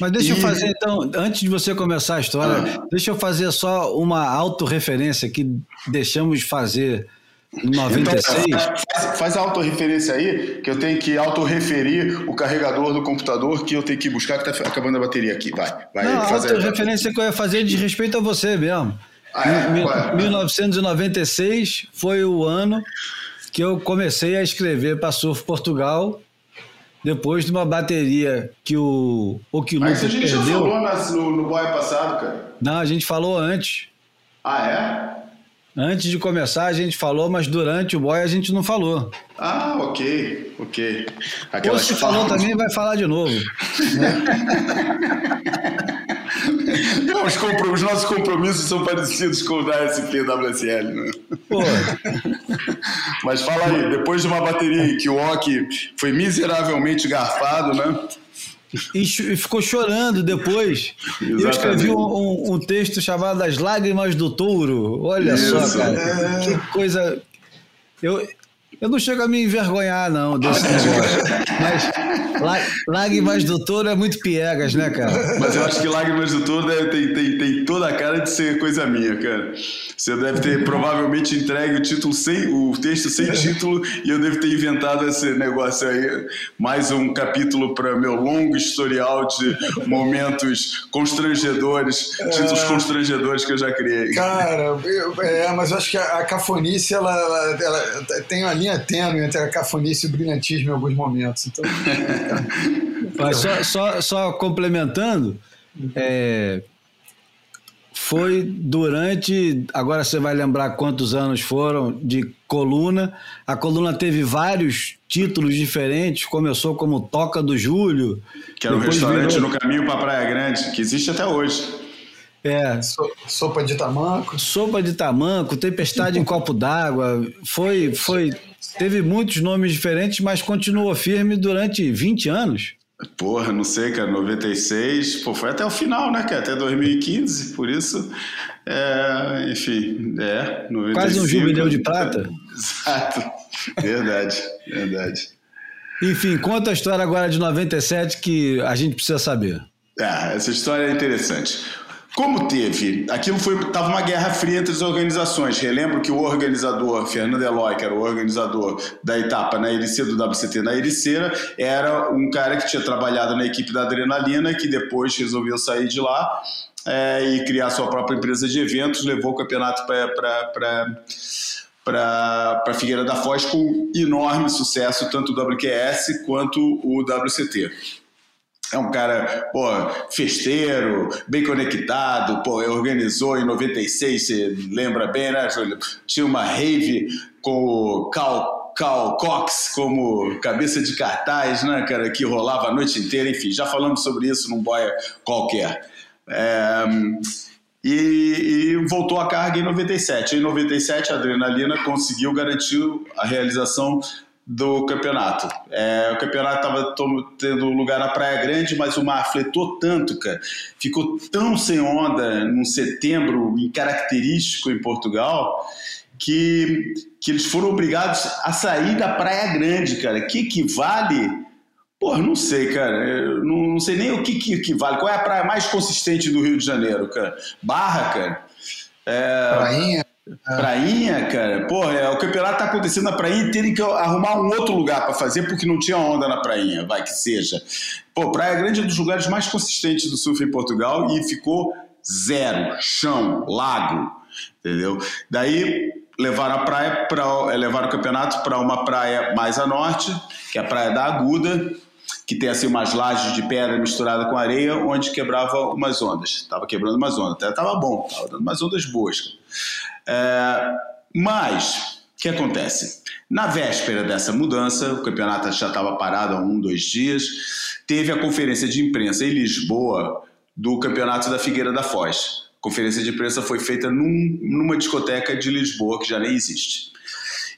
Mas deixa e... eu fazer então, antes de você começar a história, ah. deixa eu fazer só uma autorreferência que deixamos fazer 96? Então, faz, faz a autorreferência aí, que eu tenho que autorreferir o carregador do computador que eu tenho que buscar, que está acabando a bateria aqui. Vai, vai. Não, a autorreferência que eu ia fazer de respeito a você mesmo. Ah, é? 1996 foi o ano que eu comecei a escrever para Surf Portugal, depois de uma bateria que o Okilupo Mas a gente perdeu. já falou no, no boy passado, cara. Não, a gente falou antes. Ah, é? Antes de começar a gente falou, mas durante o boy a gente não falou. Ah, ok, ok. Aquelas Ou se falou também, vai falar de novo. Não, os, os, nossos compromissos são parecidos com o da SP WSL, né? Pô. Mas fala aí, depois de uma bateria que o Ok foi miseravelmente garfado, né? E, ficou chorando depois. Exatamente. Eu escrevi um, um, um, texto chamado As Lágrimas do Touro. Olha Isso. só, cara. É. Que coisa. Eu, eu não chego a me envergonhar, não, desse negócio. Mas Lágrimas do Touro é muito piegas, né, cara? Mas eu acho que Lágrimas do Touro tem, tem, tem toda a cara de ser coisa minha, cara. Você deve ter provavelmente entregue o título sem o texto sem título e eu devo ter inventado esse negócio aí. Mais um capítulo para meu longo historial de momentos constrangedores, títulos é. constrangedores que eu já criei. Cara, eu, é, mas eu acho que a, a cafonice ela, ela, ela, tem uma linha tênue entre a cafonice e o brilhantismo em alguns momentos. Então, mas só, só, só complementando, é, foi durante. Agora você vai lembrar quantos anos foram de coluna. A coluna teve vários títulos diferentes. Começou como Toca do Júlio. Que era um restaurante virou... no caminho para a Praia Grande, que existe até hoje. É. sopa de tamanco. Sopa de tamanco, tempestade em copo d'água. Foi, foi. Teve muitos nomes diferentes, mas continuou firme durante 20 anos. Porra, não sei, cara, 96, pô, foi até o final, né, cara, até 2015, por isso, é, enfim, é, 95. Quase um jubileu de prata. Exato, verdade, verdade. Enfim, conta a história agora de 97 que a gente precisa saber. Ah, essa história é interessante. Como teve, aquilo foi estava uma guerra fria entre as organizações. Relembro que o organizador, Fernando Eloy, que era o organizador da etapa na Ericeira, do WCT na Ericeira, era um cara que tinha trabalhado na equipe da Adrenalina, que depois resolveu sair de lá é, e criar sua própria empresa de eventos, levou o campeonato para para Figueira da Foz com enorme sucesso, tanto o WQS quanto o WCT. É um cara, pô, festeiro, bem conectado, pô, organizou em 96, você lembra bem, né? Tinha uma rave com o Cal, Cal Cox como cabeça de cartaz, né, cara, que rolava a noite inteira, enfim, já falamos sobre isso num boia qualquer. É, e, e, voltou a carga em 97. Em 97, a Adrenalina conseguiu garantir a realização do campeonato. É, o campeonato estava tendo lugar na Praia Grande, mas o mar fletou tanto, cara. Ficou tão sem onda num setembro incaracterístico em Portugal que, que eles foram obrigados a sair da Praia Grande, cara. Que equivale. Porra, não sei, cara. Eu não, não sei nem o que, que equivale. Qual é a praia mais consistente do Rio de Janeiro, cara? Barra, cara. É... Prainha. Prainha, cara, porra, é, o campeonato tá acontecendo na prainha e terem que arrumar um outro lugar para fazer porque não tinha onda na prainha, vai que seja. Pô, Praia Grande é um dos lugares mais consistentes do surf em Portugal e ficou zero, chão, lago, entendeu? Daí levaram a praia para é, levaram o campeonato para uma praia mais a norte, que é a Praia da Aguda, que tem assim umas lajes de pedra misturada com areia, onde quebrava umas ondas. Tava quebrando umas ondas, até tava bom, tava dando umas ondas boas. É, mas, o que acontece? Na véspera dessa mudança, o campeonato já estava parado há um, dois dias, teve a conferência de imprensa em Lisboa do campeonato da Figueira da Foz. A conferência de imprensa foi feita num, numa discoteca de Lisboa que já nem existe.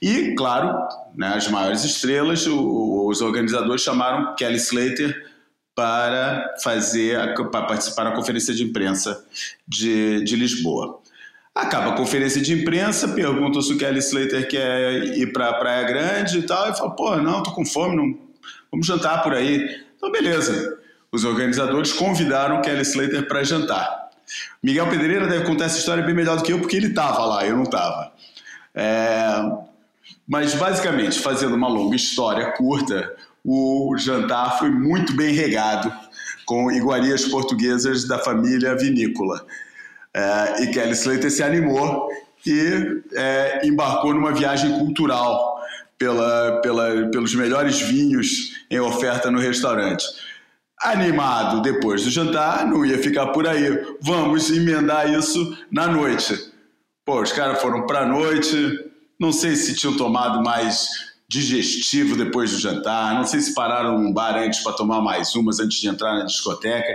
E, claro, né, as maiores estrelas, o, os organizadores chamaram Kelly Slater para fazer para participar da conferência de imprensa de, de Lisboa. Acaba a conferência de imprensa, pergunta se o Kelly Slater quer ir para a Praia Grande e tal, e fala, pô, não, tô com fome, não, vamos jantar por aí. Então, beleza. Os organizadores convidaram o Kelly Slater para jantar. Miguel Pedreira deve contar essa história bem melhor do que eu, porque ele estava lá, eu não estava. É... Mas, basicamente, fazendo uma longa história curta, o jantar foi muito bem regado com iguarias portuguesas da família vinícola. É, e Kelly Slater se animou e é, embarcou numa viagem cultural pela, pela, pelos melhores vinhos em oferta no restaurante. Animado depois do jantar, não ia ficar por aí. Vamos emendar isso na noite. Pô, os caras foram para a noite, não sei se tinham tomado mais digestivo depois do jantar, não sei se pararam num bar antes para tomar mais umas antes de entrar na discoteca.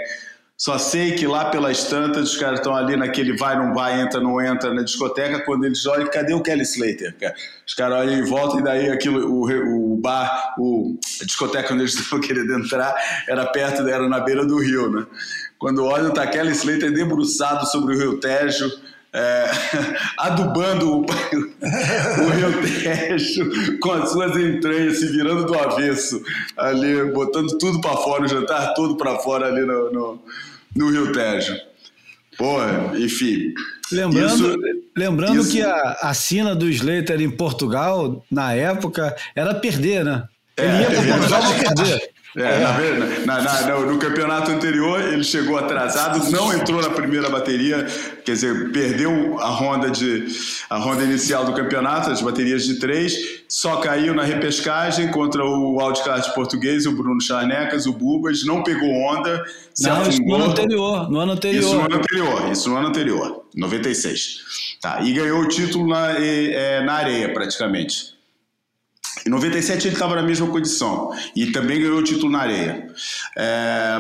Só sei que lá pelas tantas os caras estão ali naquele vai, não vai, entra, não entra na discoteca. Quando eles olham, cadê o Kelly Slater? Cara? Os caras olham em volta e daí aquilo, o, o bar, o, a discoteca onde eles estão querendo entrar era perto, era na beira do rio, né? Quando olham, tá Kelly Slater debruçado sobre o rio Tejo é, adubando o, o Rio Tejo com as suas entranhas, se virando do avesso, ali, botando tudo para fora, o jantar todo para fora ali no, no, no, Rio Tejo. Porra, enfim. Lembrando, isso, lembrando isso, que a, a sina do Slater em Portugal, na época, era perder, né? Ele é, ia para Portugal para perder. É, na, na, na, no campeonato anterior ele chegou atrasado, não entrou na primeira bateria, quer dizer, perdeu a ronda de a ronda inicial do campeonato, as baterias de três, só caiu na repescagem contra o wildcard português, o Bruno Charnecas, o Bubas, não pegou onda, se não, afundou. Isso no ano anterior, no ano anterior. Isso no ano anterior, isso no ano anterior, 96. Tá, e ganhou o título na, é, na areia, praticamente. Em 97 ele estava na mesma condição e também ganhou o título na areia. É,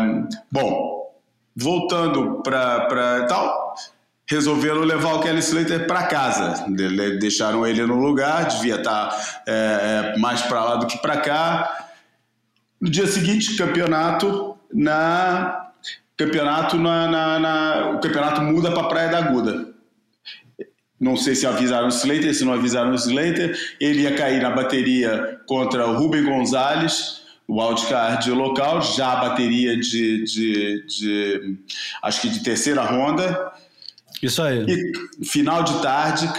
bom, voltando para tal, resolveram levar o Kelly Slater para casa. Deixaram ele no lugar, devia estar tá, é, é, mais para lá do que para cá. No dia seguinte, campeonato na campeonato na, na, na o campeonato muda para Praia da Aguda. Não sei se avisaram o Slater, se não avisaram o Slater. Ele ia cair na bateria contra o Rubem Gonzalez, o wildcard local, já a bateria de, de, de, acho que de terceira ronda. Isso aí. E final de tarde,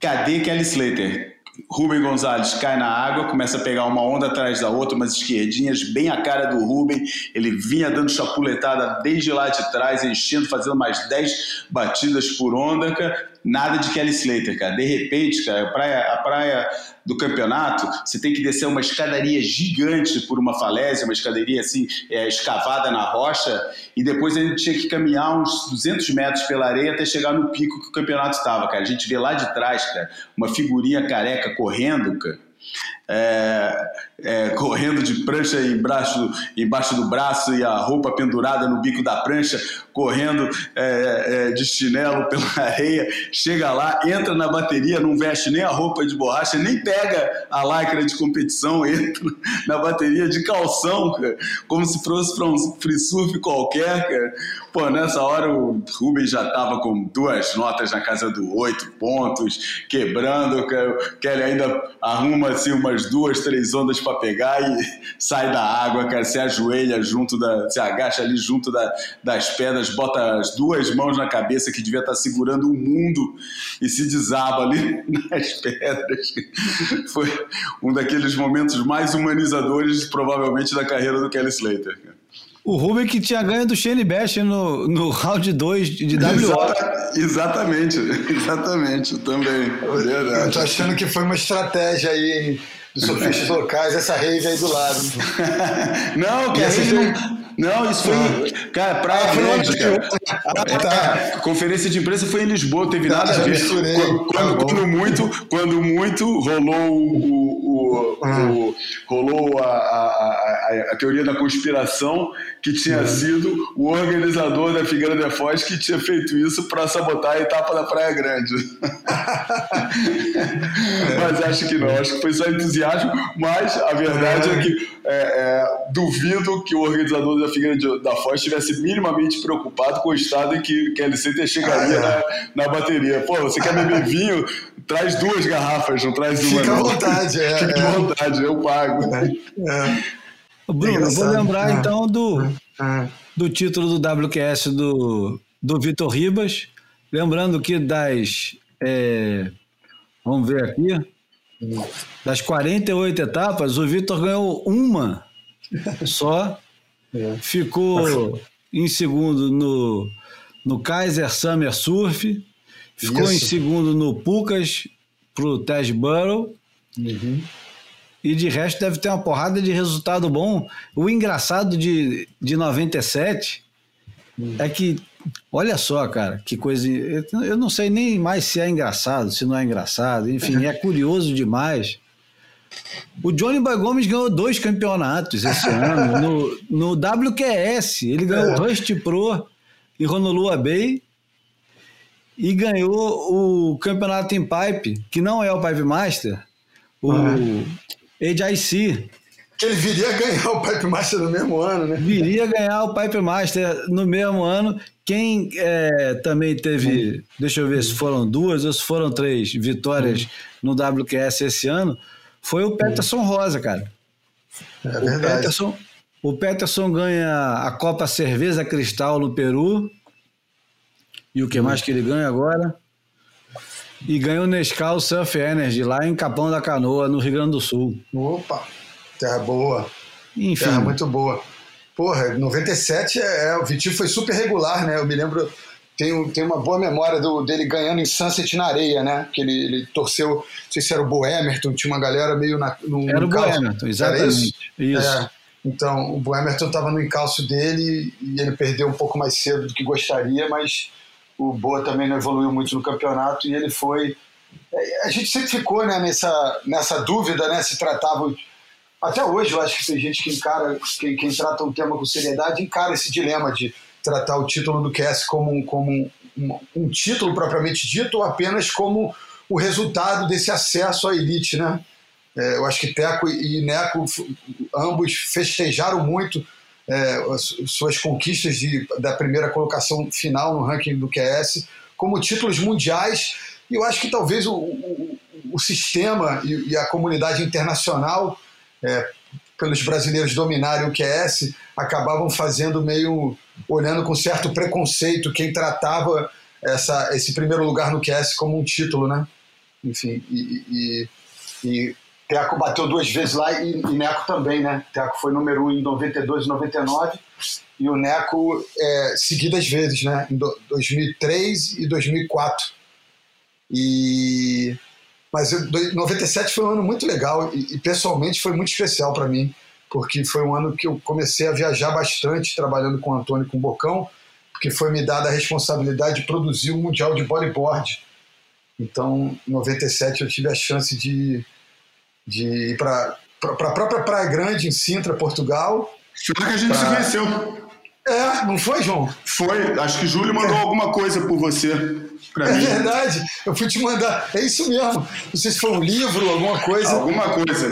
cadê Kelly Slater? Rubem Gonzalez cai na água, começa a pegar uma onda atrás da outra, umas esquerdinhas, bem a cara do Rubem. Ele vinha dando chapuletada desde lá de trás, enchendo, fazendo mais 10 batidas por onda, cara. Nada de Kelly Slater, cara. De repente, cara, a praia, a praia do campeonato, você tem que descer uma escadaria gigante por uma falésia, uma escadaria assim, é, escavada na rocha, e depois a gente tinha que caminhar uns 200 metros pela areia até chegar no pico que o campeonato estava, cara. A gente vê lá de trás, cara, uma figurinha careca correndo, cara é, é, correndo de prancha embaixo, embaixo do braço e a roupa pendurada no bico da prancha, correndo é, é de chinelo pela areia, chega lá, entra na bateria, não veste nem a roupa de borracha, nem pega a lycra de competição, entra na bateria de calção, cara, como se fosse para um free surf qualquer, cara. Pô, nessa hora o Rubens já tava com duas notas na casa do oito pontos, quebrando, cara. Kelly ainda arruma assim umas duas, três ondas para pegar e sai da água, cara. Se ajoelha junto da. se agacha ali junto da, das pedras, bota as duas mãos na cabeça que devia estar tá segurando o mundo e se desaba ali nas pedras. Foi um daqueles momentos mais humanizadores, provavelmente, da carreira do Kelly Slater. Cara. O Rubem que tinha ganho do Shane Bash no, no round 2 de WO. Exata, exatamente, exatamente, também. Eu tô achando que foi uma estratégia aí dos sofistas locais, essa rave aí do lado. não, que a rave não, Não, isso foi. Cara, Praia Ah, foi no ano Grande, anterior. cara. Ah, É, tá. Conferência de imprensa foi em Lisboa, teve Tá, nada a ver. Quando, Tá quando- quando muito, quando muito rolou o, o- Ah. o- rolou a, a- a- teoria da conspiração que tinha sido o organizador da Figueira de Foz que tinha feito isso para sabotar a etapa da Praia Grande. mas acho que não, acho que foi só entusiasmo, mas a verdade é que é, é, duvido que o organizador da Figueira de- da Foz estivesse minimamente preocupado com o estado em que, que a LCT chegaria Ah, na, na bateria. Pô, você quer beber vinho? Traz duas garrafas, não traz uma. Fica à vontade, é, Fica à é. vontade, eu pago. É, Ô, Bruno, vou lembrar Ah. então do, é. do título do WQS do, do Vitor Ribas. Lembrando que das. é, vamos ver aqui. Das 48 etapas, o Vitor ganhou uma só. É. Ficou em segundo no, no Kaiser Summer Surf. Ficou em Isso. segundo no Pucas pro Tess Burrow. Uhum. E de resto deve ter uma porrada de resultado bom. O engraçado de, de 97 é que, olha só, cara, que coisa. Eu não sei nem mais se é engraçado, se não é engraçado. Enfim, é curioso demais. O Johnny Boy Gomes ganhou dois campeonatos esse ano no, no WQS. Ele ganhou o Rust Pro em Honolulu Bay e ganhou o campeonato em pipe, que não é o Pipe Master, o HIC. Que ele viria a ganhar o Pipe Master no mesmo ano, né? Viria ganhar o Pipe Master no mesmo ano. Quem é, também teve, deixa eu ver se foram duas ou se foram três vitórias no WQS esse ano, foi o Peterson Rosa, cara. É O verdade. Peterson, o Peterson ganha a Copa Cerveja Cristal no Peru. E o que mais que ele ganha agora? E ganha o Nescau Surf Energy lá em Capão da Canoa, no Rio Grande do Sul. Opa, terra boa. Enfim, Terra muito boa. Porra, 97 é, é, o Vitinho foi super regular, né? Eu me lembro, tenho, tenho uma boa memória do, dele ganhando em Sunset na areia, né? Que ele, ele torceu, não sei se era o Boemerton, tinha uma galera meio na, no era o. Boemerton, Era exatamente. Isso. É, então, o Boemerton estava no encalço dele e ele perdeu um pouco mais cedo do que gostaria, mas o Boa também não evoluiu muito no campeonato e ele foi. é, A gente sempre ficou né, nessa, nessa dúvida, né? Se tratava. Até hoje eu acho que tem gente que encara, quem, quem trata um tema com seriedade, encara esse dilema de tratar o título do QS como, como um, um título propriamente dito ou apenas como o resultado desse acesso à elite, né? É, eu acho que Teco e Neco ambos festejaram muito é, as suas conquistas de, da primeira colocação final no ranking do QS como títulos mundiais e eu acho que talvez o, o, o sistema e, e a comunidade internacional é, pelos brasileiros dominarem o QS acabavam fazendo meio olhando com certo preconceito quem tratava essa, esse primeiro lugar no QS como um título, né? Enfim, e, e, e Teco bateu duas vezes lá e, e Neco também, né? Teco foi número um em 92 e 99 e o Neco é, seguidas vezes, né? Em do- 2003 e 2004. E mas eu- do- 97 foi um ano muito legal e, e pessoalmente foi muito especial para mim, porque foi um ano que eu comecei a viajar bastante trabalhando com o Antônio com o Bocão, porque foi me dada a responsabilidade de produzir o Mundial de Bodyboard. Então, em 97 eu tive a chance de, de ir para a própria Praia Grande, em Sintra, Portugal. Foi lá que a gente se Pra- conheceu. É, não foi, João? Foi, acho que Júlio mandou alguma coisa por você pra É mim. verdade. Eu fui te mandar. É isso mesmo. Não sei se foi um livro, alguma coisa. Alguma coisa.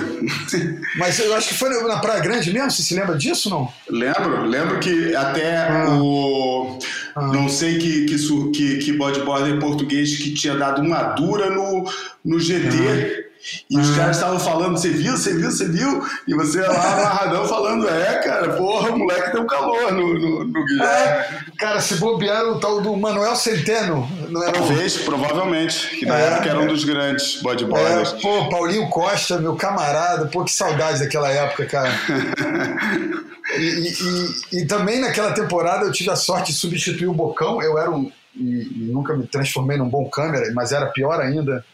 Mas eu acho que foi na Praia Grande mesmo. Você se lembra disso não? Lembro, lembro que até Ah. o. Não sei que, que, su- que, que bodyboarder português que tinha dado uma dura no, no GT. E Ah. os caras estavam falando, você viu, você viu, você viu? E você lá amarradão falando, é, cara, porra, o moleque deu calor no, no, no Guilherme. É, cara, se bobear o tal do Manuel Centeno, não era o Talvez, provavelmente, que na É. época era um dos grandes É, bodyboarders. pô, Paulinho Costa, meu camarada, pô, que saudade daquela época, cara. E, e- e- e também naquela temporada eu tive a sorte de substituir o Bocão. Eu era um. E nunca me transformei num bom câmera, mas era pior ainda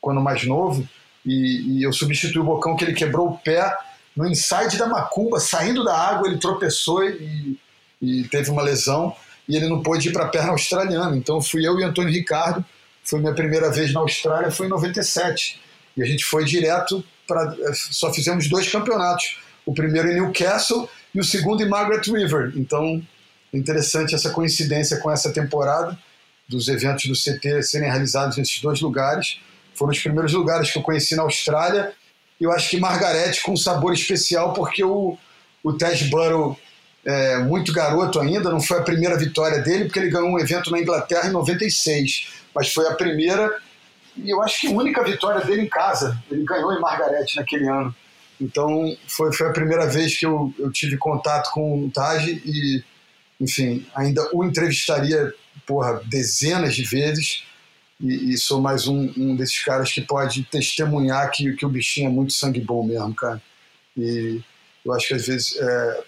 quando mais novo. E, e eu substituí o Bocão, que ele quebrou o pé no inside da macumba, saindo da água, ele tropeçou e, e teve uma lesão e ele não pôde ir para a perna australiana. Então fui eu e Antônio Ricardo, foi minha primeira vez na Austrália, foi em 97. E a gente foi direto para. Só fizemos dois campeonatos. O primeiro em Newcastle e o segundo em Margaret River. Então, interessante essa coincidência com essa temporada dos eventos do CT serem realizados nesses dois lugares. Foram os primeiros lugares que eu conheci na Austrália. E eu acho que Margarete com um sabor especial, porque o, o Tej Burrow é, muito garoto ainda, não foi a primeira vitória dele, porque ele ganhou um evento na Inglaterra em 96, mas foi a primeira e eu acho que a única vitória dele em casa. Ele ganhou em Margarete naquele ano. Então foi, foi a primeira vez que eu, eu tive contato com o Taj e, enfim, ainda o entrevistaria porra, dezenas de vezes. E, e sou mais um, um, desses caras que pode testemunhar que, que o bichinho é muito sangue bom mesmo, cara. E eu acho que às vezes é,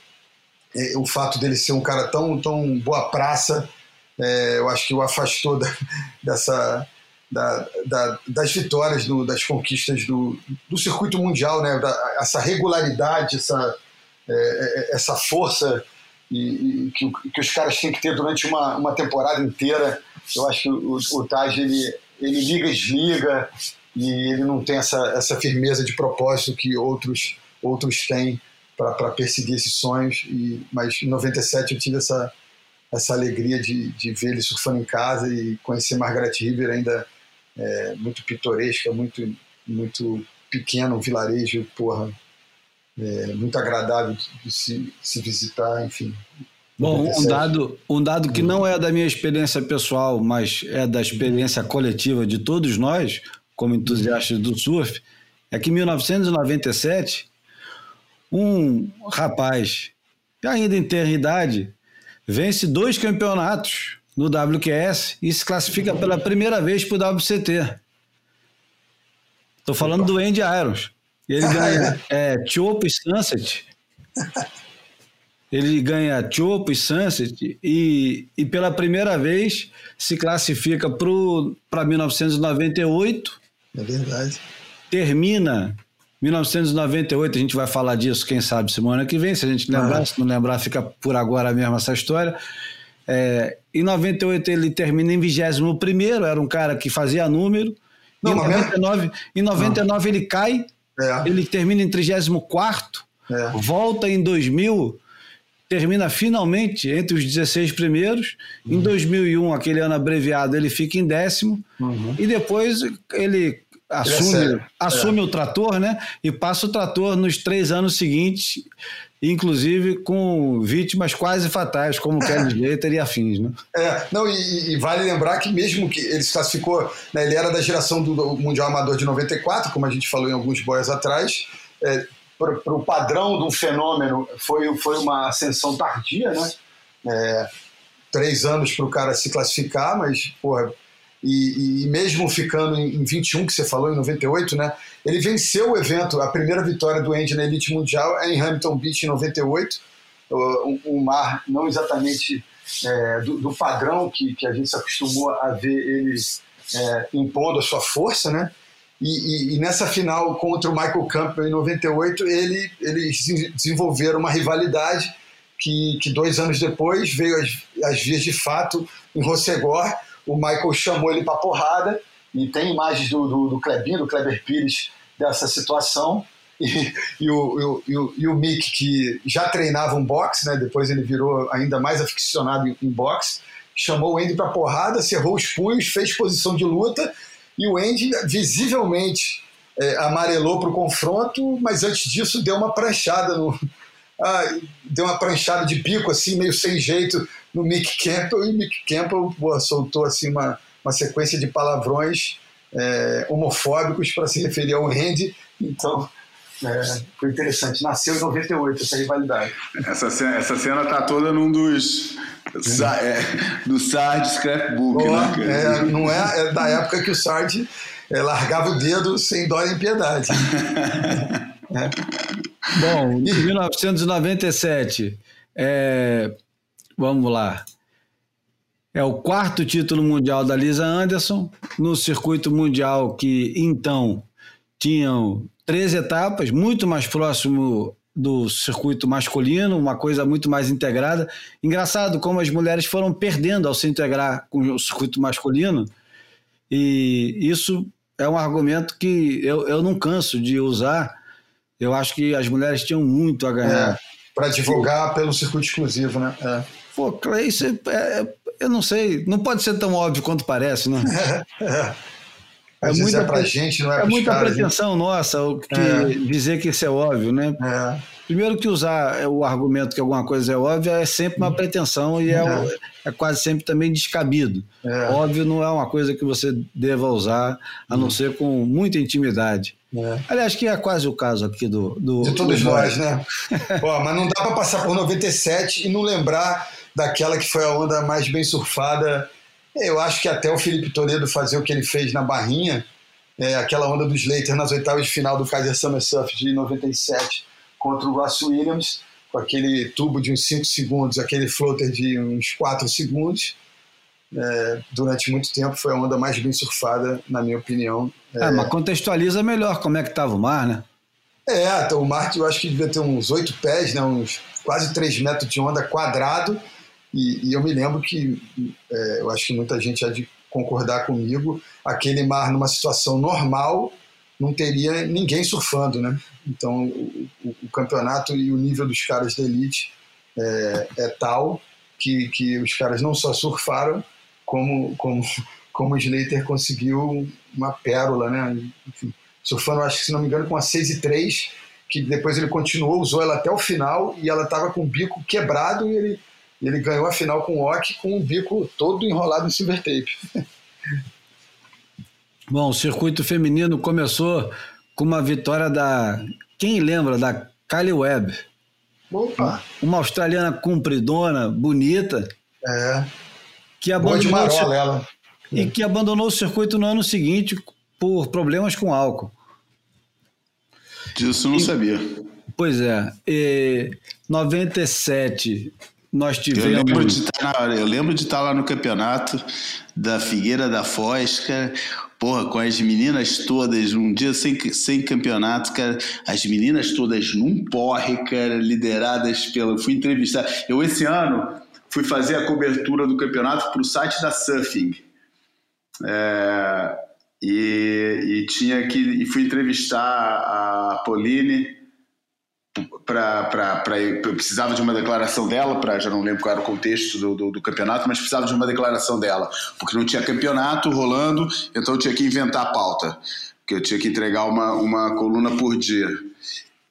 é, o fato dele ser um cara tão, tão boa praça, é, eu acho que o afastou da, dessa, da, da, das vitórias, do, das conquistas do, do circuito mundial, né? Essa regularidade, essa, é, é, essa força e, e que, que, os caras têm que ter durante uma, uma temporada inteira. Eu acho que o, o Taj ele, ele liga e desliga e ele não tem essa, essa firmeza de propósito que outros, outros têm para perseguir esses sonhos. E, mas em 97 eu tive essa, essa alegria de, de ver ele surfando em casa e conhecer Margaret River ainda é, muito pitoresca, muito, muito pequeno, um vilarejo, porra, é, muito agradável de se, se visitar, enfim. Bom, um dado, um dado que não é da minha experiência pessoal, mas é da experiência coletiva de todos nós, como entusiastas do surf, é que em 1997, um rapaz, ainda em ter idade, vence dois campeonatos no WQS e se classifica pela primeira vez para o WCT. Estou falando do Andy Irons. Ele ganha é, Chopo Sunset. Ele ganha Chopo e Sunset e, e pela primeira vez se classifica para 1998. É verdade. Termina 1998, a gente vai falar disso, quem sabe, semana que vem. Se a gente lembrar, ah. se não lembrar, fica por agora mesmo essa história. É, em 98 ele termina em 21 era um cara que fazia número. Não, em, 99, em 99 ele cai, é. ele termina em 34 é. volta em 2000, termina finalmente entre os 16 primeiros. Uhum. Em 2001, aquele ano abreviado, ele fica em décimo. Uhum. E depois ele assume, é assume o trator, né? E passa o trator nos três anos seguintes inclusive com vítimas quase fatais, como Kelly Slater e afins, né? É, não, e, e, vale lembrar que mesmo que ele se classificou, né, ele era da geração do, do, Mundial Amador de 94, como a gente falou em alguns boias atrás, é, para o padrão do fenômeno foi, foi uma ascensão tardia, né? É, três anos para o cara se classificar, mas, porra, e, e, mesmo ficando em, 21, que você falou, em 98, né? Ele venceu o evento, a primeira vitória do Andy na Elite Mundial é em Hamilton Beach, em 98. Um, um mar não exatamente é, do, do, padrão que, que a gente se acostumou a ver ele é, impondo a sua força, né? E, e, e, nessa final contra o Michael Campbell em 98, ele, eles desenvolveram uma rivalidade que, que dois anos depois veio às, vias de fato em Rossegor, o Michael chamou ele para porrada, e tem imagens do, do, do Klebinho, do Kleber Pires, dessa situação. E, e, o, e, o, e o Mick, que já treinava um boxe, né, depois ele virou ainda mais aficionado em, em boxe, chamou o Andy para porrada, cerrou os punhos, fez posição de luta, e o Andy visivelmente é, amarelou para o confronto, mas antes disso deu uma pranchada no. Ah, deu uma pranchada de bico, assim, meio sem jeito, no Mick Campbell e o Mick Campbell soltou assim uma, uma sequência de palavrões é, homofóbicos para se referir ao Andy. Então, é, foi interessante. Nasceu em 98 essa rivalidade. Essa cena, essa cena tá toda num dos. É, do Sard Scrapbook, Pô, né? É, não é, é, da época que o Sard é, largava o dedo sem dó nem piedade. É. Bom, em 1997, é, Vamos lá. É o quarto título mundial da Lisa Anderson, no circuito mundial que então tinham três etapas, muito mais próximo do circuito masculino, uma coisa muito mais integrada. Engraçado como as mulheres foram perdendo ao se integrar com o circuito masculino, e isso é um argumento que eu, eu não canso de usar. Eu acho que as mulheres tinham muito a ganhar. É, para divulgar pelo circuito exclusivo, né? É. Pô, isso é, é, eu não sei, não pode ser tão óbvio quanto parece, né? é. Às vezes muita, é pra gente, não é, é muita caras, pretensão hein? nossa que é. dizer que isso é óbvio, né? É. Primeiro que usar o argumento que alguma coisa é óbvia é sempre uma pretensão e é, é quase sempre também descabido. É. Óbvio não é uma coisa que você deva usar, a não ser com muita intimidade. É. Aliás, que é quase o caso aqui do. do De todos do nós, né? Mas não dá para passar por 97 e não lembrar daquela que foi a onda mais bem surfada. Eu acho que até o Felipe Toledo fazer o que ele fez na Barrinha, é, aquela onda dos Slater nas oitavas de final do Kaiser Summer Surf de 97 contra o Ross Williams, com aquele tubo de uns 5 segundos, aquele floater de uns 4 segundos. É, durante muito tempo foi a onda mais bem surfada, na minha opinião. É, mas contextualiza melhor como é que estava o mar, né? É, então, o mar eu acho que devia ter uns 8 pés, né, uns quase 3 metros de onda quadrado, e, e eu me lembro que, é, eu acho que muita gente há de concordar comigo, aquele mar numa situação normal não teria ninguém surfando, né? Então o, o, o campeonato e o nível dos caras da elite é, é, tal que, que os caras não só surfaram, como, como, como o Slater conseguiu uma pérola, né? Enfim, surfando, acho que se não me engano, com a 6 e 3, que depois ele continuou, usou ela até o final e ela estava com o bico quebrado e ele ele ganhou a final com o Ock com o bico todo enrolado em silver tape. Bom, o circuito feminino começou com uma vitória da. Quem lembra? Da Kylie Webb. Opa! Uma australiana compridona, bonita. É. Que Boa de abandonou, o marola ela. e que abandonou o circuito no ano seguinte por problemas com álcool. Disso eu não sabia. Pois é. E 97 nós Eu lembro, tivemos. de estar, eu lembro de estar lá no campeonato da Figueira da Foz, cara. Porra, com as meninas todas, um dia sem, sem campeonato, cara. As meninas todas num porre, cara, lideradas pelo. Fui entrevistar. Eu, esse ano, fui fazer a cobertura do campeonato para o site da Surfing. É, e, e tinha que. E fui entrevistar a Pauline para eu precisava de uma declaração dela para já não lembro qual era o contexto do, do, do, campeonato mas precisava de uma declaração dela porque não tinha campeonato rolando então eu tinha que inventar a pauta porque eu tinha que entregar uma, uma coluna por dia.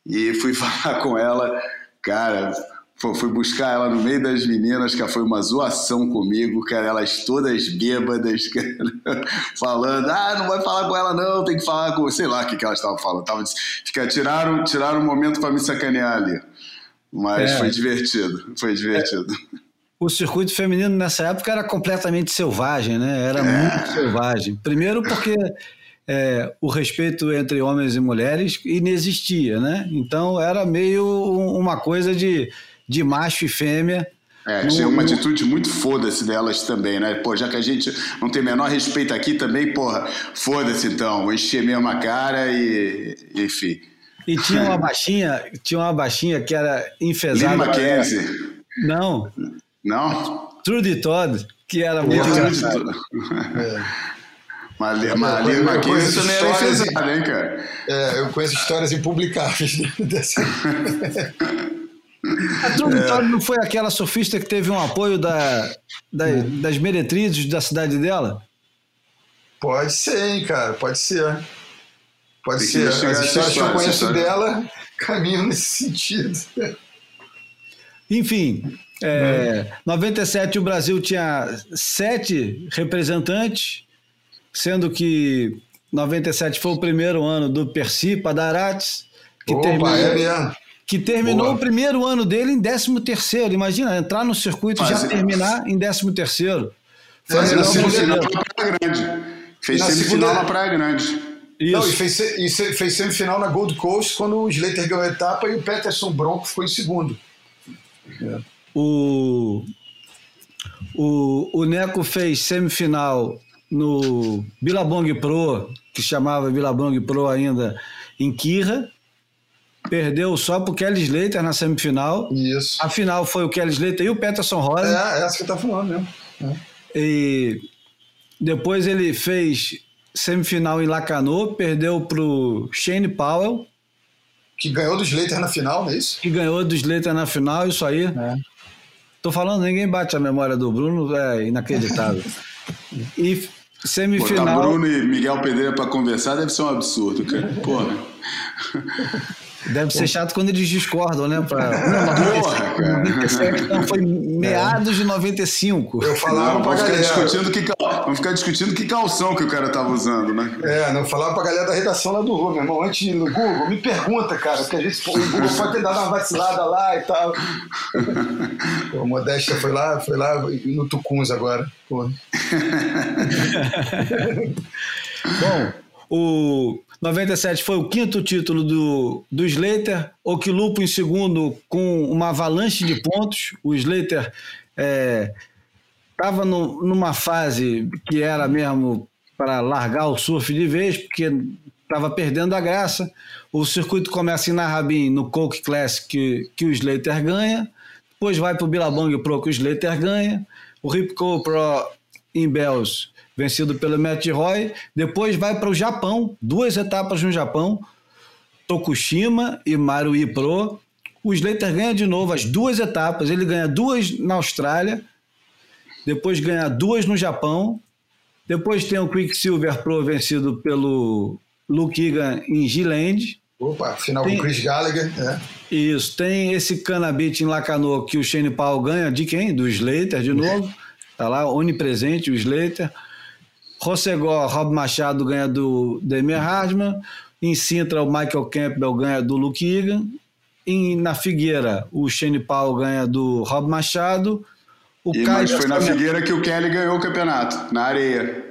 E fui falar com ela cara fui buscar ela no meio das meninas, que foi uma zoação comigo, cara, elas todas bêbadas, cara, falando, ah, não vai falar com ela não, tem que falar com, sei lá o que, que elas estavam falando, tava, fica, tiraram, tiraram um momento para me sacanear ali, mas é. foi divertido, foi divertido. É. O circuito feminino nessa época era completamente selvagem, né? Era é. muito selvagem. Primeiro porque é, o respeito entre homens e mulheres inexistia, né? Então era meio uma coisa de de macho e fêmea. É, tinha uma atitude muito foda-se delas também, né? Pô, já que a gente não tem menor respeito aqui também, porra, foda-se então, encher mesmo a cara e. enfim. E tinha uma baixinha, tinha uma baixinha que era enfesada. Lynn Mackenzie. Não. Não? Trudy Todd, que era muito engraçado. É. Mas, mas Lynn Mackenzie também era enfesada, hein, cara? É, eu conheço histórias impublicáveis dessa. A Trudy é. não foi aquela surfista que teve um apoio da, da, das meretrizes da cidade dela? Pode ser, hein, cara, pode ser. Pode Tem ser. As histórias que eu conheço dela caminham nesse sentido. Enfim, é, 97 o Brasil tinha sete representantes, sendo que 97 foi o primeiro ano do Percy Padarates, que Opa, terminou, é mesmo que terminou Boa. o primeiro ano dele em 13 terceiro. Imagina, entrar no circuito e já terminar em 13 terceiro. Semifinal na Praia Grande. Fez na semifinal segunda... na Praia Grande. Isso. Não, e fez, e fez semifinal na Gold Coast quando o Slater ganhou a etapa e o Peterson Bronco ficou em segundo. É. O, o, o Neco fez semifinal no Billabong Pro, que chamava Billabong Pro ainda, em Kira. Perdeu só pro Kelly Slater na semifinal. Isso. A final foi o Kelly Slater e o Peterson Rosa. É, essa que eu tava falando mesmo. É. E depois ele fez semifinal em Lacanau, perdeu pro Shane Powell, Que ganhou do Slater na final, não é isso? que ganhou do Slater na final, isso aí. É. Tô falando, ninguém bate a memória do Bruno, é inacreditável. e Botar semifinal. Bruno e Miguel Pedreira pra conversar deve ser um absurdo, cara. Porra. Deve ser chato quando eles discordam, né? Pra... Não, Porra, 97, cara. 97 não, foi meados de 95. Eu falava Não, pra galera. discutindo que, cal- vamos ficar discutindo que calção que o cara tava usando, né? É, não, eu falava pra galera da redação lá do Ru, meu irmão, antes no Google, me pergunta, cara, porque vezes pô, o Google pode ter dado uma vacilada lá e tal. Pô, a Modéstia foi lá, foi lá no Tucuns agora. Pô. Bom, o 97 foi o quinto título do, do Slater, Oquilupo em segundo com uma avalanche de pontos. O Slater estava numa fase que era mesmo para largar o surf de vez, porque estava perdendo a graça. O circuito começa em Narrabin, no Coke Classic, que, que o Slater ganha. Depois vai para o Billabong Pro, que o Slater ganha. O Ripco Pro em Bells, vencido pelo Matt Roy. Depois vai para o Japão, duas etapas no Japão. Tokushima e Marui Pro. O Slater ganha de novo as duas etapas. Ele ganha duas na Austrália, depois ganha duas no Japão. Depois tem o Quicksilver Pro vencido pelo Luke Egan em G-Land. Opa, final Tem- com o Chris Gallagher. É. Isso, tem esse Canabit em Lacanau que o Shane Paul ganha de quem? Do Slater de novo. Tá lá, onipresente o Slater. Rossegor, Rob Machado ganha do Demir Hardman. Em Sintra, o Michael Campbell ganha do Luke Egan. Em, na Figueira, o Shane Paul ganha do Rob Machado. O E, mas foi na Figueira que o Kelly ganhou o campeonato, na areia.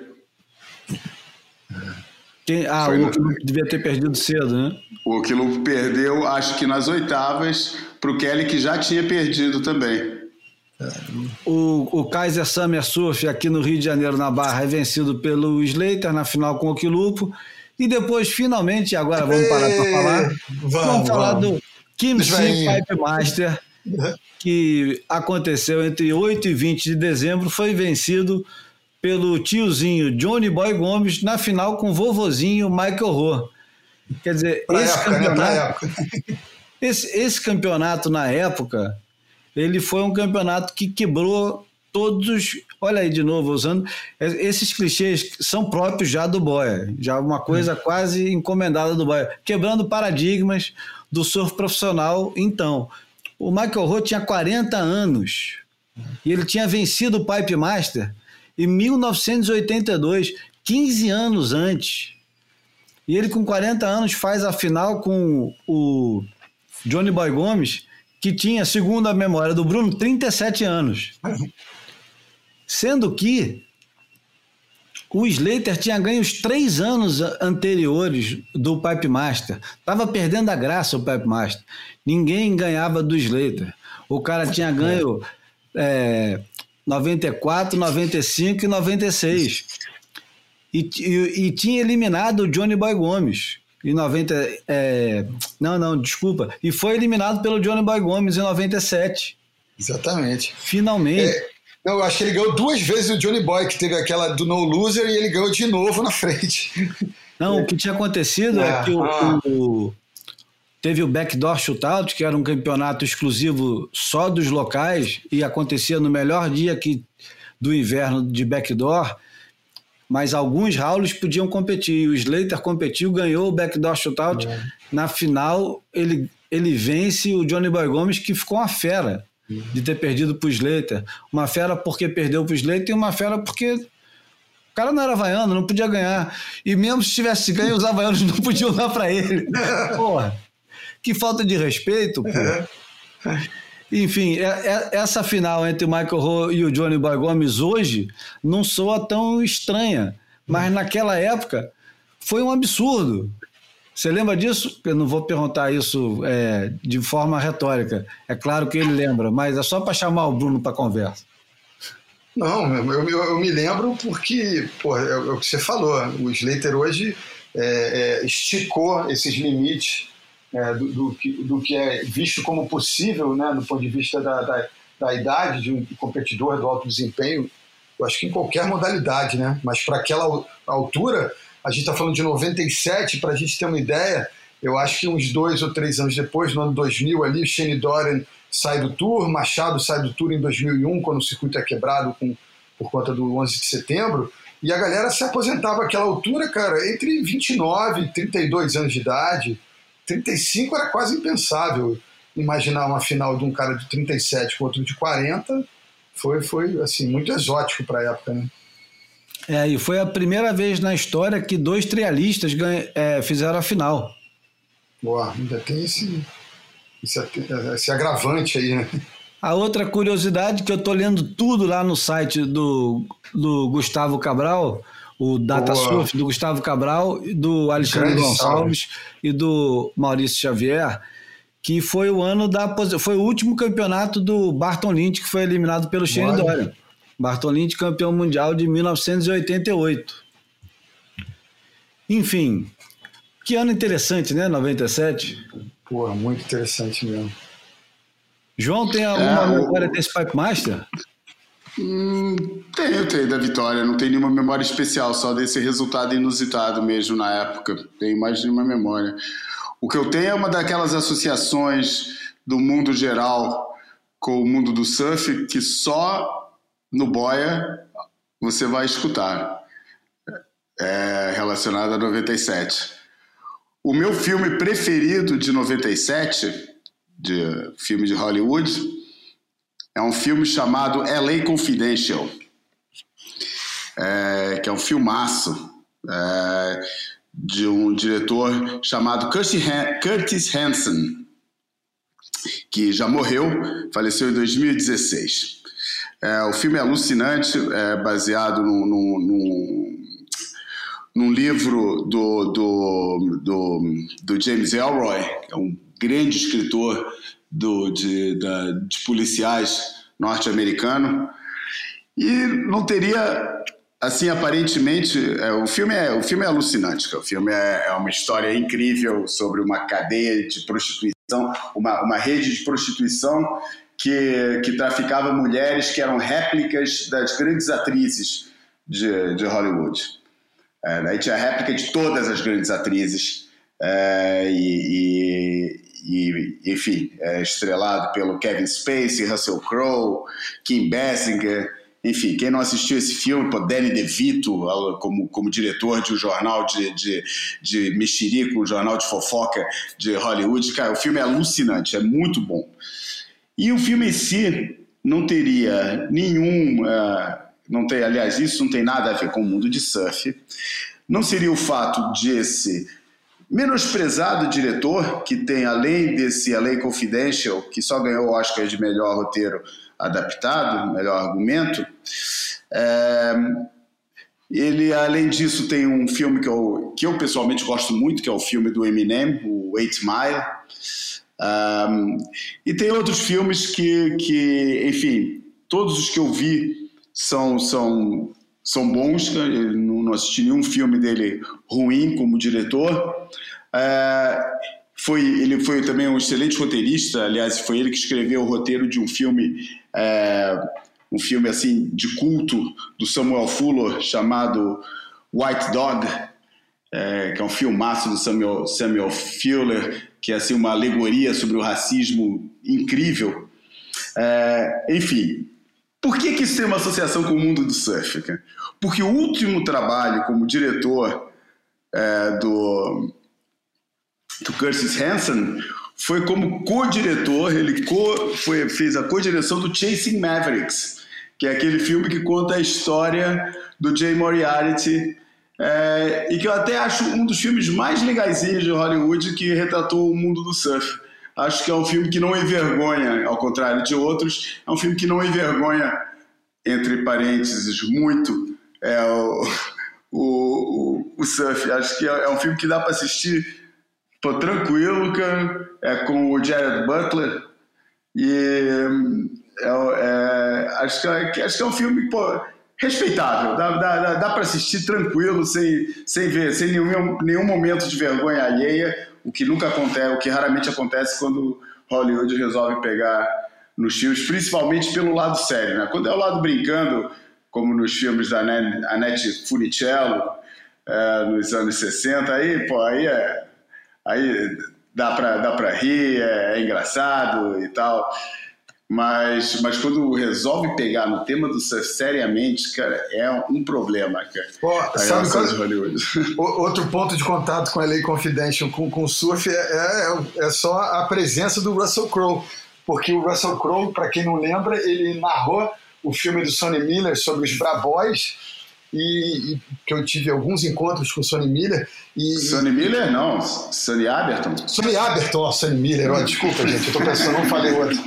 Quem- ah, Foi o no- que devia ter perdido cedo, né? O Oquilupo perdeu, acho que nas oitavas, pro Kelly que já tinha perdido também. O, o Kaiser Summer Surf aqui no Rio de Janeiro, na Barra, é vencido pelo Slater na final com o Oquilupo. E depois, finalmente, agora vamos parar para falar. Vamos, Vamos falar vamos. do Kim velhinhos. Pipe Master, que aconteceu entre 8 e 20 de dezembro. Foi vencido pelo tiozinho Johnny Boy Gomes na final com o vovozinho Michael Rowe. Quer dizer, Pra esse época, né? Campeonato, época. esse, esse campeonato, na época, ele foi um campeonato que quebrou todos. os- Olha aí de novo, usando. Esses clichês são próprios já do Boia, já uma coisa quase encomendada do Boia, quebrando paradigmas do surf profissional. Então, o Michael Rowe tinha 40 anos e ele tinha vencido o Pipe Master em 1982, 15 anos antes. E ele, com 40 anos, faz a final com o Johnny Boy Gomes, que tinha, segundo a memória do Bruno, 37 anos. Sendo que o Slater tinha ganho os três anos anteriores do Pipe Master. Tava perdendo a graça o Pipe Master. Ninguém ganhava do Slater. O cara tinha ganho é, 94, 95 e 96. E, e, e tinha eliminado o Johnny Boy Gomes em 90. é, não, não, desculpa. E foi eliminado pelo Johnny Boy Gomes em 97. Exatamente. Finalmente. Não, eu acho que ele ganhou duas vezes o Johnny Boy, que teve aquela do No Loser, e ele ganhou de novo na frente. Não, o que tinha acontecido é, É, que o, ah. o- teve o Backdoor Shootout, que era um campeonato exclusivo só dos locais e acontecia no melhor dia que, do inverno de Backdoor, mas alguns Raules podiam competir. O Slater competiu, ganhou o Backdoor Shootout. Na final, ele, ele vence o Johnny Boy Gomes, que ficou uma fera de ter perdido para o Slater. Uma fera porque perdeu para o Slater e uma fera porque o cara não era havaiano, não podia ganhar. E mesmo se tivesse ganho, os havaianos não podiam dar para ele. Porra, que falta de respeito, pô. Enfim, é- é- essa final entre o Michael Rowe e o Johnny Boy Gomes hoje não soa tão estranha, mas naquela época foi um absurdo. Você lembra disso? Eu não vou perguntar isso é, de forma retórica. É claro que ele lembra, mas é só para chamar o Bruno para conversa. Não, eu, eu- eu me lembro porque, pô, é, o que você falou, o Slater hoje é, é, esticou esses limites é, do, do, que, do que é visto como possível, né, do ponto de vista da, da, da idade de um competidor do alto desempenho, eu acho que em qualquer modalidade, né? Mas para aquela altura, a gente está falando de 97, para a gente ter uma ideia, eu acho que uns dois ou três anos depois, no ano 2000 ali, o Shane Dorian sai do Tour, Machado sai do Tour em 2001, quando o circuito é quebrado com, por conta do 11 de setembro, e a galera se aposentava àquela altura, cara, entre 29 e 32 anos de idade. 35 era quase impensável imaginar uma final de um cara de 37 com outro de 40. Foi, foi assim, muito exótico para a época, né? É, e foi a primeira vez na história que dois trialistas ganha, é, fizeram a final. Boa, ainda tem esse, esse, esse agravante aí, né? A outra curiosidade que eu tô lendo tudo lá no site do, do Gustavo Cabral, o DataSurf do Gustavo Cabral, do Alexandre Gonçalves salve. e do Maurício Xavier, que foi o ano da foi o último campeonato do Barton Lynch que foi eliminado pelo Shane Dorian. Barton Lynch campeão mundial de 1988. Enfim, que ano interessante, né? 97. Porra, muito interessante mesmo. João, tem alguma é, memória desse Pipe Master? Hum, tenho, tenho da vitória. Não tenho nenhuma memória especial, só desse resultado inusitado mesmo na época. Tenho mais de uma memória. O que eu tenho é uma daquelas associações do mundo geral com o mundo do surf que só no boia você vai escutar. É relacionado a 97. O meu filme preferido de 97 de filme de Hollywood. É um filme chamado LA Confidential, é, que é um filmaço é, de um diretor chamado Curtis Hanson, que já morreu, faleceu em 2016. É, o filme é alucinante, é baseado num, num, num, livro do, do, do, do James Elroy, que é um grande escritor do, de, da, de policiais norte-americano. E não teria, assim, aparentemente, é, o, filme é, o filme é alucinante, o filme é, é uma história incrível sobre uma cadeia de prostituição, uma, uma rede de prostituição que, que traficava mulheres que eram réplicas das grandes atrizes de, de Hollywood. É, aí tinha réplica de todas as grandes atrizes é, e, e, enfim, é estrelado pelo Kevin Spacey, Russell Crowe, Kim Basinger, enfim, quem não assistiu esse filme, pô, Danny DeVito, como, como diretor de um jornal de, de, de mexerico, um jornal de fofoca de Hollywood, cara, o filme é alucinante, é muito bom. E o filme em si não teria nenhum, uh, não tem, aliás, isso não tem nada a ver com o mundo de surf, não seria o fato de esse menosprezado diretor, que tem, além desse LA Confidential, que só ganhou o Oscar de melhor roteiro adaptado, melhor argumento, é, ele, além disso, tem um filme que eu, que eu pessoalmente gosto muito, que é o filme do Eminem, o Eight Mile. Um, e tem outros filmes que, que, enfim, todos os que eu vi são, são são bons? Não assisti nenhum filme dele ruim como diretor. É, foi, ele foi também um excelente roteirista, aliás, foi ele que escreveu o roteiro de um filme, é, um filme assim de culto do Samuel Fuller chamado White Dog, é, que é um filmaço do Samuel, Samuel Fuller, que é assim uma alegoria sobre o racismo incrível. É, enfim, por que, que isso tem uma associação com o mundo do surf? Cara? Porque o último trabalho como diretor é, do, do Curtis Hanson foi como co-diretor, ele co, foi, fez a co-direção do Chasing Mavericks, que é aquele filme que conta a história do Jay Moriarty, é, e que eu até acho um dos filmes mais legaisinhos de Hollywood que retratou o mundo do surf. Acho que é um filme que não envergonha, ao contrário de outros, é um filme que não envergonha, entre parênteses, muito é, o, o, o, surf. Acho que é, é um filme que dá para assistir pô, tranquilo, cara, é com o Jared Butler. E é, é, acho, que, é, acho que é um filme pô, respeitável, dá, dá, dá, dá para assistir tranquilo, sem, sem ver, sem nenhum, nenhum momento de vergonha alheia, o que nunca acontece, o que raramente acontece quando Hollywood resolve pegar nos filmes, principalmente pelo lado sério, né? Quando é o lado brincando, como nos filmes da Annette Funicello, é, nos anos 60, aí, pô, aí é, aí dá pra, dá pra rir, é, é engraçado e tal. Mas, mas quando resolve pegar no tema do surf seriamente, cara, é um problema, cara. Sabe é. O- Outro ponto de contato com a Lei Confidential com, com o surf é, é, é só a presença do Russell Crowe. Porque o Russell Crowe, para quem não lembra, ele narrou o filme do Sonny Miller sobre os Braboys. E, e que eu tive alguns encontros com o Sonny Miller. E, Sonny Miller, não. Sonny Aberton. Sonny Aberton, ó, Sonny Miller, ó, desculpa, gente, eu tô pensando, não falei outro.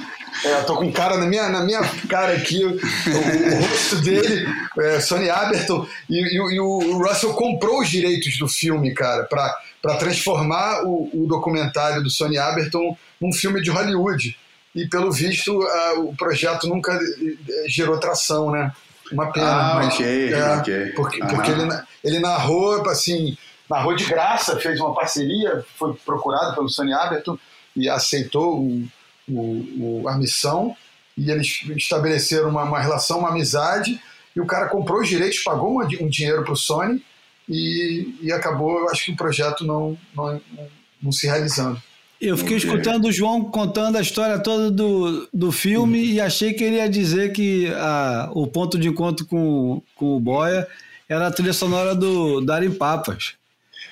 É, eu tô com um cara na minha, na minha cara aqui, o, o- rosto dele, é, Sonny Aberton, e, e o- e o Russell comprou os direitos do filme, cara, pra transformar o, o documentário do Sonny Aberton num filme de Hollywood. E pelo visto, ah, o projeto nunca eh, gerou tração, né? Uma pena. Ah, mas, ok, é, ok. Porque, porque ele, ele narrou, assim, narrou de graça, fez uma parceria, foi procurado pelo Sonny Aberton e aceitou o, o- o- a missão. E eles estabeleceram uma, uma relação, uma amizade. E o cara comprou os direitos, pagou uma- um dinheiro para o Sony e, e acabou, eu acho que o projeto não, não, não, não se realizando. Eu fiquei escutando o João contando a história toda do, do filme e achei que ele ia dizer que a, o ponto de encontro com, com o Boia era a trilha sonora do Darim Papas.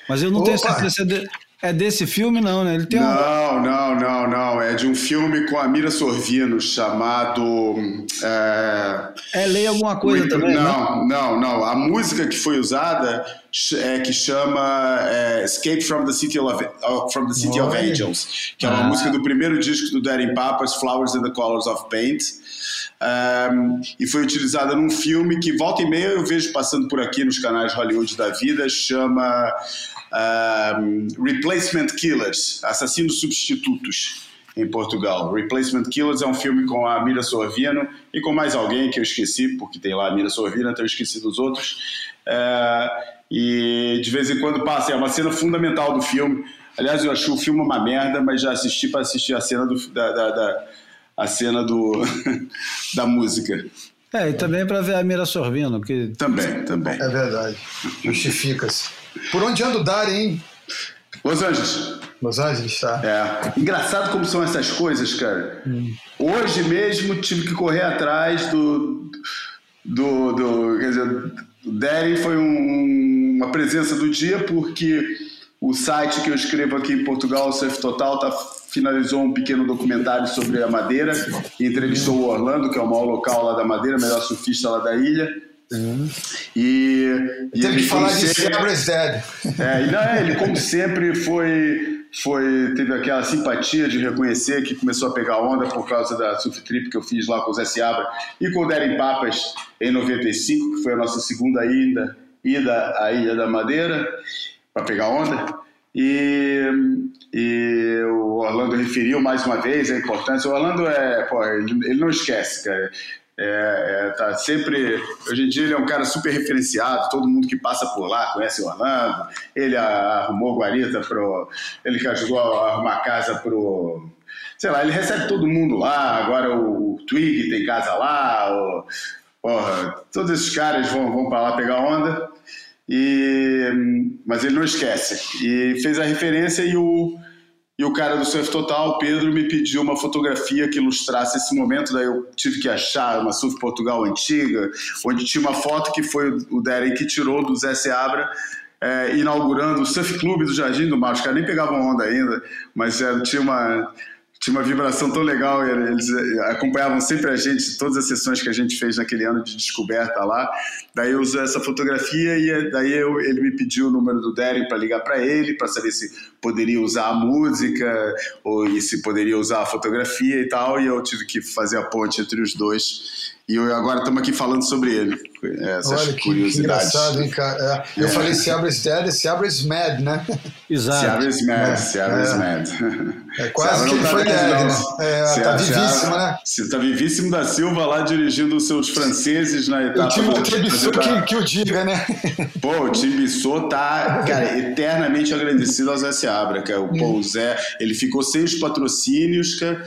Mas eu não tenho Opa! certeza se é, de- desse filme, não, né? Ele tem um. Não, não, não, não. É de um filme com a Mira Sorvino chamado. é, É alguma coisa também, né? não, não, não. A música que foi usada é que chama é, Escape from the City of, uh, from the City of. Angels, que é uma Ah. música do primeiro disco do Daring Papas, Flowers and the Colors of Paint. Um, e foi utilizada num filme que volta e meia eu vejo passando por aqui nos canais Hollywood da vida, chama um, Replacement Killers, Assassinos Substitutos em Portugal. Replacement Killers é um filme com a Mira Sorvino e com mais alguém que eu esqueci, porque tem lá a Mira Sorvino, então eu esqueci dos outros. É, e de vez em quando passa, é uma cena fundamental do filme. Aliás, eu achei o filme uma merda, mas já assisti para assistir a cena do, da, da- da- a cena do, da música. É, e também para ver a Mira Sorvino, que Também, também. É verdade. Justifica-se. Por onde anda o Dari, hein? Los Angeles. Los Angeles, tá? É. Engraçado como são essas coisas, cara. Hoje mesmo tive que correr atrás do. do, do quer dizer, o Derry foi um- uma presença do dia porque o site que eu escrevo aqui em Portugal, o Surf Total, tá, finalizou um pequeno documentário sobre a Madeira entrevistou o Orlando, que é o maior local lá da Madeira, melhor surfista lá da ilha. E, e Teve que falar de sempre- Sebra's Dead. é, e não, é, ele, como sempre, foi, foi, teve aquela simpatia de reconhecer que começou a pegar onda por causa da surf trip que eu fiz lá com o Zé Seabra e com o Derem Papas em 95, que foi a nossa segunda ida, ida à Ilha da Madeira para pegar onda. E, e o Orlando referiu mais uma vez a importância. O Orlando é, pô, ele, ele não esquece, cara. É, é, tá sempre. Hoje em dia ele é um cara super referenciado, todo mundo que passa por lá conhece o Orlando. Ele arrumou guarita pro. Ele que ajudou a arrumar casa pro. Sei lá, ele recebe todo mundo lá. Agora o, o Twig tem casa lá. O, porra, todos esses caras vão, vão para lá pegar onda. E, mas ele não esquece. E fez a referência e o, e o cara do Surf Total, Pedro, me pediu uma fotografia que ilustrasse esse momento. Daí eu tive que achar uma Surf Portugal antiga, onde tinha uma foto que foi o Derek que tirou do Zé Seabra, é, inaugurando o Surf Clube do Jardim do Mar. Os caras nem pegavam onda ainda, mas é, tinha uma. Tinha uma vibração tão legal, eles eh, acompanhavam sempre a gente, todas as sessões que a gente fez naquele ano de descoberta lá. Daí eu usei essa fotografia e eh, daí eu, ele me pediu o número do Derek para ligar para ele, para saber se poderia usar a música ou se poderia usar a fotografia e tal. E eu tive que fazer a ponte entre os dois. E eu- agora estamos aqui falando sobre ele. Essas Olha que, que engraçado, hein, cara? É, eu É. falei Seabras Dead, Seabras Mad, né? Exato. Seabras Mad, É, Seabras é. Mad. É quase que ele foi dead, né? É, tá vivíssimo, né? Se tá vivíssimo da Silva lá dirigindo os seus franceses na O etapa time do- da- que, que o diga, né? Pô, o time Bissot tá, cara, eternamente agradecido ao Zé Seabra, cara. O, pô, o Zé, ele ficou sem os patrocínios, cara.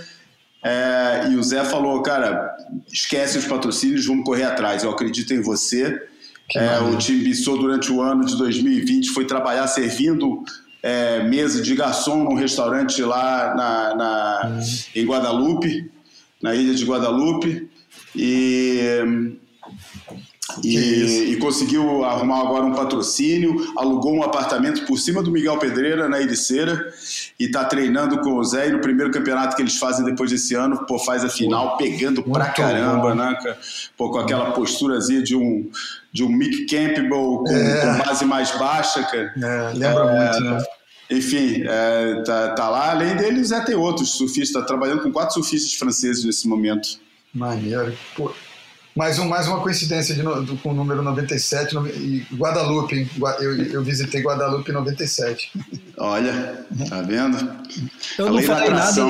É, e o Zé falou, cara, esquece os patrocínios, vamos correr atrás. Eu acredito em você. É, o time Bissot, durante o ano de 2020, foi trabalhar servindo é, mesa de garçom num restaurante lá na, na- em Guadalupe, na ilha de Guadalupe. E e, e conseguiu arrumar agora um patrocínio, alugou um apartamento por cima do Miguel Pedreira, na Ericeira, e está treinando com o Zé. E no primeiro campeonato que eles fazem depois desse ano, pô, faz a final pegando pra caramba, bom. né? Pô, com aquela posturazinha de um, de um Mick Campbell com, É. com base mais baixa, cara. É, lembra muito, né? Enfim, é, tá, tá lá. Além dele, o Zé tem outros surfistas, tá trabalhando com quatro surfistas franceses nesse momento. Maneiro. Pô, mais, um, mais uma coincidência de no- do- com o número 97 no- e Guadalupe. Eu, eu visitei Guadalupe em 97. Olha, tá vendo? Eu A não falei nada.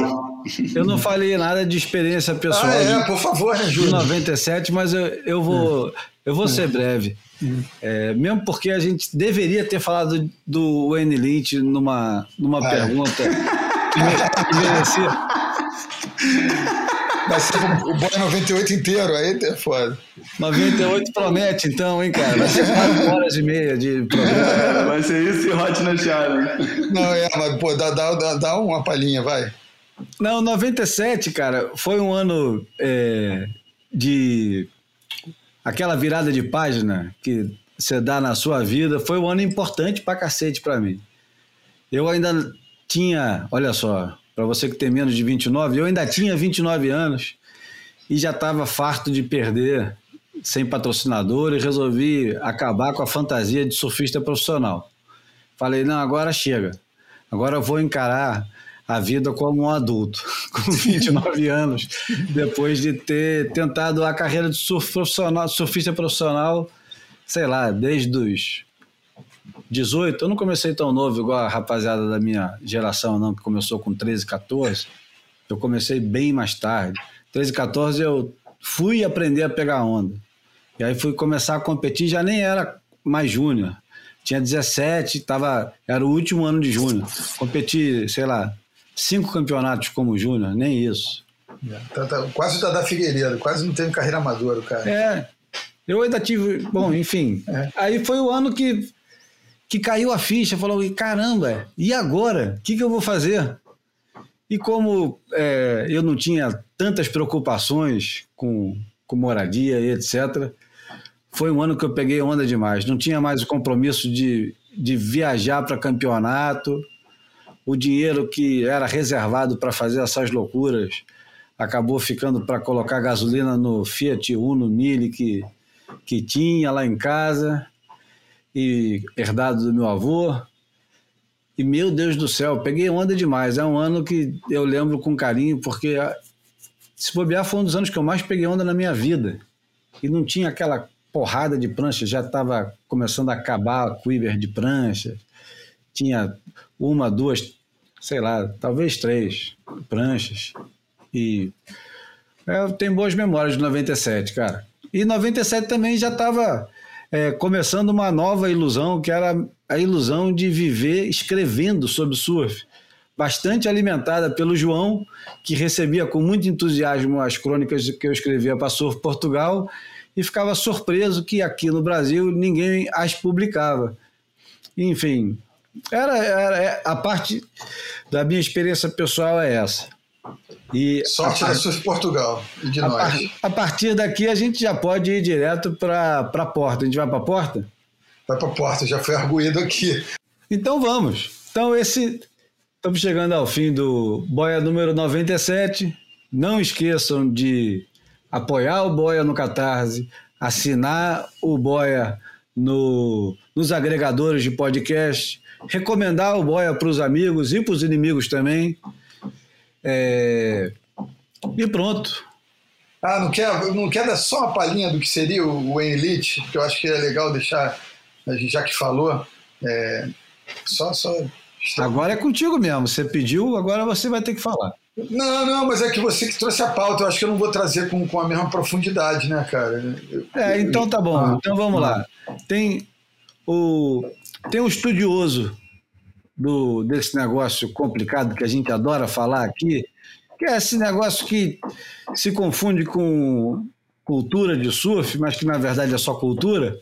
Eu não falei nada de experiência pessoal Ah, é, de, por favor, né, de Júlio? 97, mas eu, eu vou eu vou ser breve. É, mesmo porque a gente deveria ter falado do Wayne Lynch numa, numa Ah, é. pergunta que merecia. Vai ser o, Boy 98 inteiro, aí é foda. 98 promete, então, hein, cara? Vai ser 4 horas e meia de programa. É, vai ser isso e Hot na Challenge. Não, é, mas pô, dá, dá, dá, dá uma palhinha, vai. Não, 97, cara, foi um ano é, de. aquela virada de página que você dá na sua vida. Foi um ano importante pra cacete pra mim. Eu ainda tinha, olha só, pra você que tem menos de 29, eu ainda tinha 29 anos e já estava farto de perder sem patrocinador e resolvi acabar com a fantasia de surfista profissional. Falei, não, agora chega. Agora eu vou encarar a vida como um adulto, com 29 anos, depois de ter tentado a carreira de surf profissional, surfista profissional, sei lá, desde os 18. Eu não comecei tão novo igual a rapaziada da minha geração, não, que começou com 13, 14. Eu comecei bem mais tarde. 13, 14 eu fui aprender a pegar onda. E aí fui começar a competir, já nem era mais júnior. Tinha 17, tava, era o último ano de júnior. Competi, sei lá, cinco campeonatos como júnior, nem isso. Tá, tá, quase o Dada Figueiredo, quase não teve carreira amadora, o cara. É, eu ainda tive, bom, enfim. É. Aí foi o ano que, que caiu a ficha, falou, caramba, e agora? O que, que eu vou fazer? E como é, eu não tinha tantas preocupações com, com moradia e etc., foi um ano que eu peguei onda demais. Não tinha mais o compromisso de, de viajar para campeonato. O dinheiro que era reservado para fazer essas loucuras acabou ficando para colocar gasolina no Fiat Uno Mille que, que tinha lá em casa e herdado do meu avô. E meu Deus do céu, peguei onda demais. É um ano que eu lembro com carinho, porque ah, se bobear foi um dos anos que eu mais peguei onda na minha vida. E não tinha aquela porrada de prancha, já estava começando a acabar a quiver de prancha. Tinha uma, duas, sei lá, talvez três pranchas. E é, eu tenho boas memórias de 97, cara. E 97 também já estava é, começando uma nova ilusão, que era a ilusão de viver escrevendo sobre surf. Bastante alimentada pelo João, que recebia com muito entusiasmo as crônicas que eu escrevia para Surf Portugal e ficava surpreso que aqui no Brasil ninguém as publicava. Enfim, era, era a parte da minha experiência pessoal é essa. E Sorte a, da Surf Portugal e de a, nós. par- a partir daqui a gente já pode ir direto para a porta. A gente vai para a porta? Vai pra porta, já foi arguído aqui. Então vamos. Então esse estamos chegando ao fim do Boia número 97. Não esqueçam de apoiar o Boia no Catarse, assinar o Boia no, nos agregadores de podcast, recomendar o Boia para os amigos e para os inimigos também. É, e pronto. Ah, não quer, não quer dar só uma palhinha do que seria o, Elite? Que eu acho que é legal deixar, a gente já que falou, é, só, só. Agora é contigo mesmo. Você pediu, agora você vai ter que falar. Não, não, mas é que você que trouxe a pauta. Eu acho que eu não vou trazer com, com a mesma profundidade, né, cara? Eu, É, então tá bom. Ah. Então vamos lá. Tem o tem um estudioso do desse negócio complicado que a gente adora falar aqui, que é esse negócio que se confunde com cultura de surf, mas que na verdade é só cultura.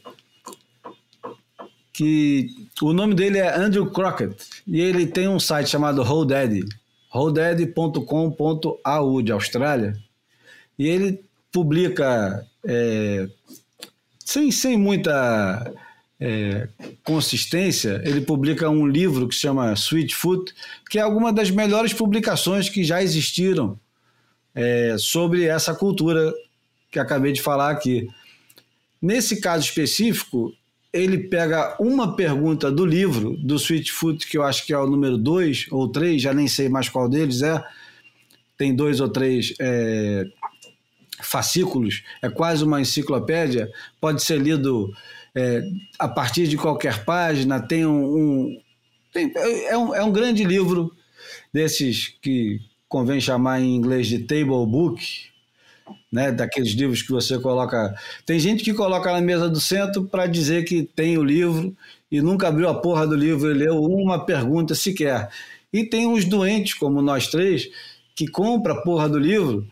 Que o nome dele é Andrew Crockett e ele tem um site chamado HoldDaddy, holdaddy.com.au de Austrália. E ele publica é, sem, sem muita é, consistência, ele publica um livro que se chama Sweet Foot, que é alguma das melhores publicações que já existiram é, sobre essa cultura que acabei de falar aqui. Nesse caso específico, ele pega uma pergunta do livro, do Sweet Foot, que eu acho que é o número 2 ou 3, já nem sei mais qual deles é, tem dois ou três é, fascículos, é quase uma enciclopédia, pode ser lido é, a partir de qualquer página, tem um. um- tem- é, um, é um grande livro desses que convém chamar em inglês de table book, né, daqueles livros que você coloca. Tem gente que coloca na mesa do centro para dizer que tem o livro e nunca abriu a porra do livro e leu uma pergunta sequer. E tem uns doentes, como nós três, que compra a porra do livro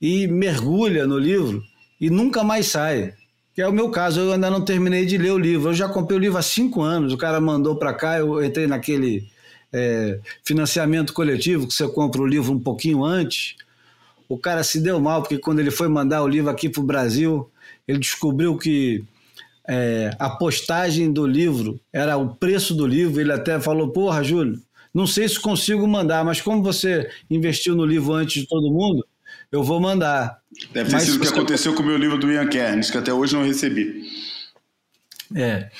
e mergulha no livro e nunca mais sai. Que é o meu caso, eu ainda não terminei de ler o livro. Eu já comprei o livro há cinco anos, o cara mandou para cá, eu entrei naquele é, financiamento coletivo que você compra o livro um pouquinho antes. O cara se deu mal, porque quando ele foi mandar o livro aqui para o Brasil, ele descobriu que é, a postagem do livro era o preço do livro. Ele até falou: Porra, Júlio, não sei se consigo mandar, mas como você investiu no livro antes de todo mundo, eu vou mandar. Deve ter sido o que aconteceu com o meu livro do Ian Kernes, que até hoje não recebi. É.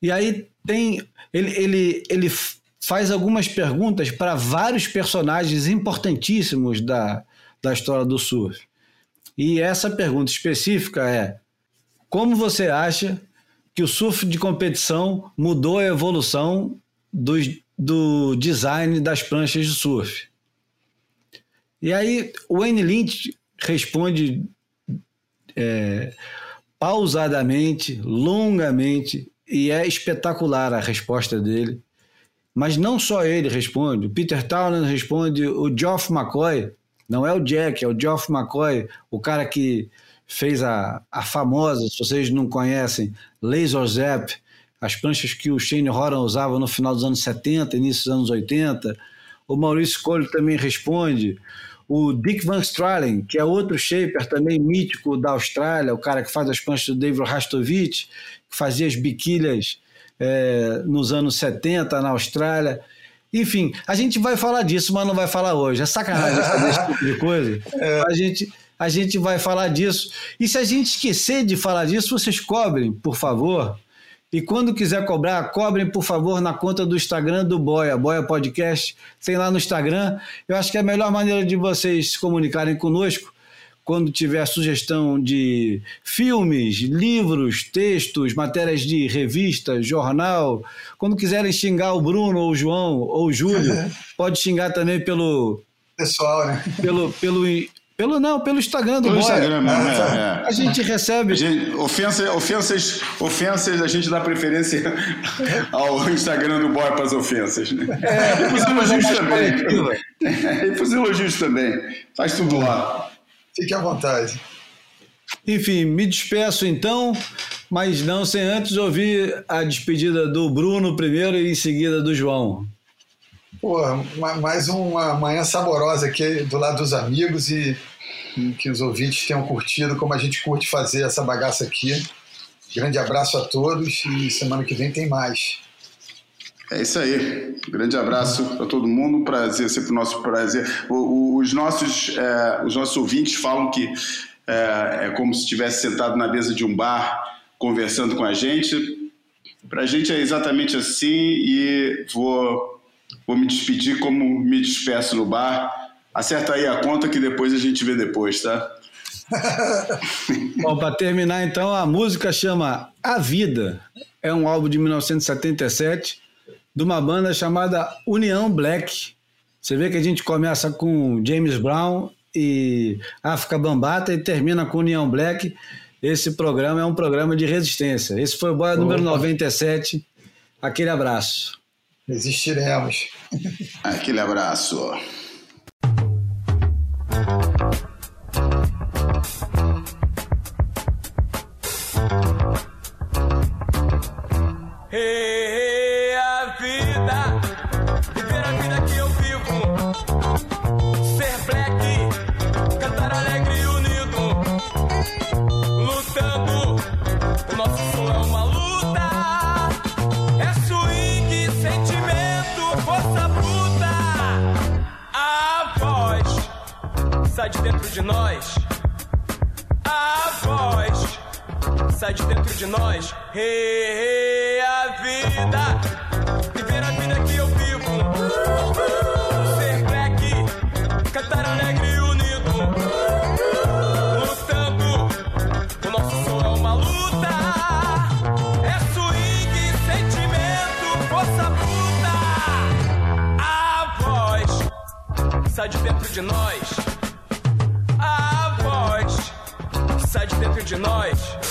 E aí tem. Ele, ele, ele faz algumas perguntas para vários personagens importantíssimos da, da história do surf. E essa pergunta específica é: como você acha que o surf de competição mudou a evolução dos, do design das pranchas de surf? E aí o Wayne Lynch responde é, pausadamente, longamente, e é espetacular a resposta dele. Mas não só ele responde, o Peter Townend responde, o Geoff McCoy, não é o Jack, é o Geoff McCoy, o cara que fez a, a famosa, se vocês não conhecem, Laser Zap, as pranchas que o Shane Horan usava no final dos anos 70, início dos anos 80. O Maurício Colho também responde. O Dick Van Stralen, que é outro shaper também mítico da Austrália, o cara que faz as pranchas do David Rastovich, que fazia as biquílias é, nos anos 70 na Austrália. Enfim, a gente vai falar disso, mas não vai falar hoje. É sacanagem fazer esse tipo de coisa. A, gente, a gente vai falar disso. E se a gente esquecer de falar disso, vocês cobrem, por favor. E quando quiser cobrar, cobrem, por favor, na conta do Instagram do Boia, Boia Podcast. Tem lá no Instagram. Eu acho que é a melhor maneira de vocês se comunicarem conosco quando tiver sugestão de filmes, livros, textos, matérias de revista, jornal. Quando quiserem xingar o Bruno, ou o João, ou o Júlio, pode xingar também pelo. Pessoal, né? Pelo, pelo, pelo não, pelo Instagram do Pelo Boia. Instagram mesmo, é, A é. gente recebe. A gente- ofensa, ofensas, ofensas, a gente dá preferência ao Instagram do Boy para as ofensas. Né? É, e para os elogios também. e para os elogios também. Faz tudo lá. Fique à vontade. Enfim, me despeço então, mas não sem antes ouvir a despedida do Bruno primeiro e em seguida do João. Pô, ma- mais uma manhã saborosa aqui do lado dos amigos e, e que os ouvintes tenham curtido como a gente curte fazer essa bagaça aqui. Grande abraço a todos e semana que vem tem mais. É isso aí. Grande abraço para todo mundo. Prazer, sempre nosso prazer. O- o- os, nossos, é, os nossos ouvintes falam que é, é como se estivesse sentado na mesa de um bar conversando com a gente. Para a gente é exatamente assim e vou, vou me despedir como me despeço no bar. Acerta aí a conta que depois a gente vê depois, tá? Bom, para terminar então, a música chama A Vida. É um álbum de 1977 de uma banda chamada União Black. Você vê que a gente começa com James Brown e África Bambata e termina com União Black. Esse programa é um programa de resistência. Esse foi o Boia número 97. Aquele abraço. Resistiremos. Aquele abraço. Dentro de nós. A voz sai de dentro de nós. Hey, a vida, viver a vida que eu vivo. Ser black, cantar alegre e unido. Lutando, o nosso som é uma luta. É swing, sentimento, força bruta. A voz sai de dentro de nós. Sai de dentro de nós.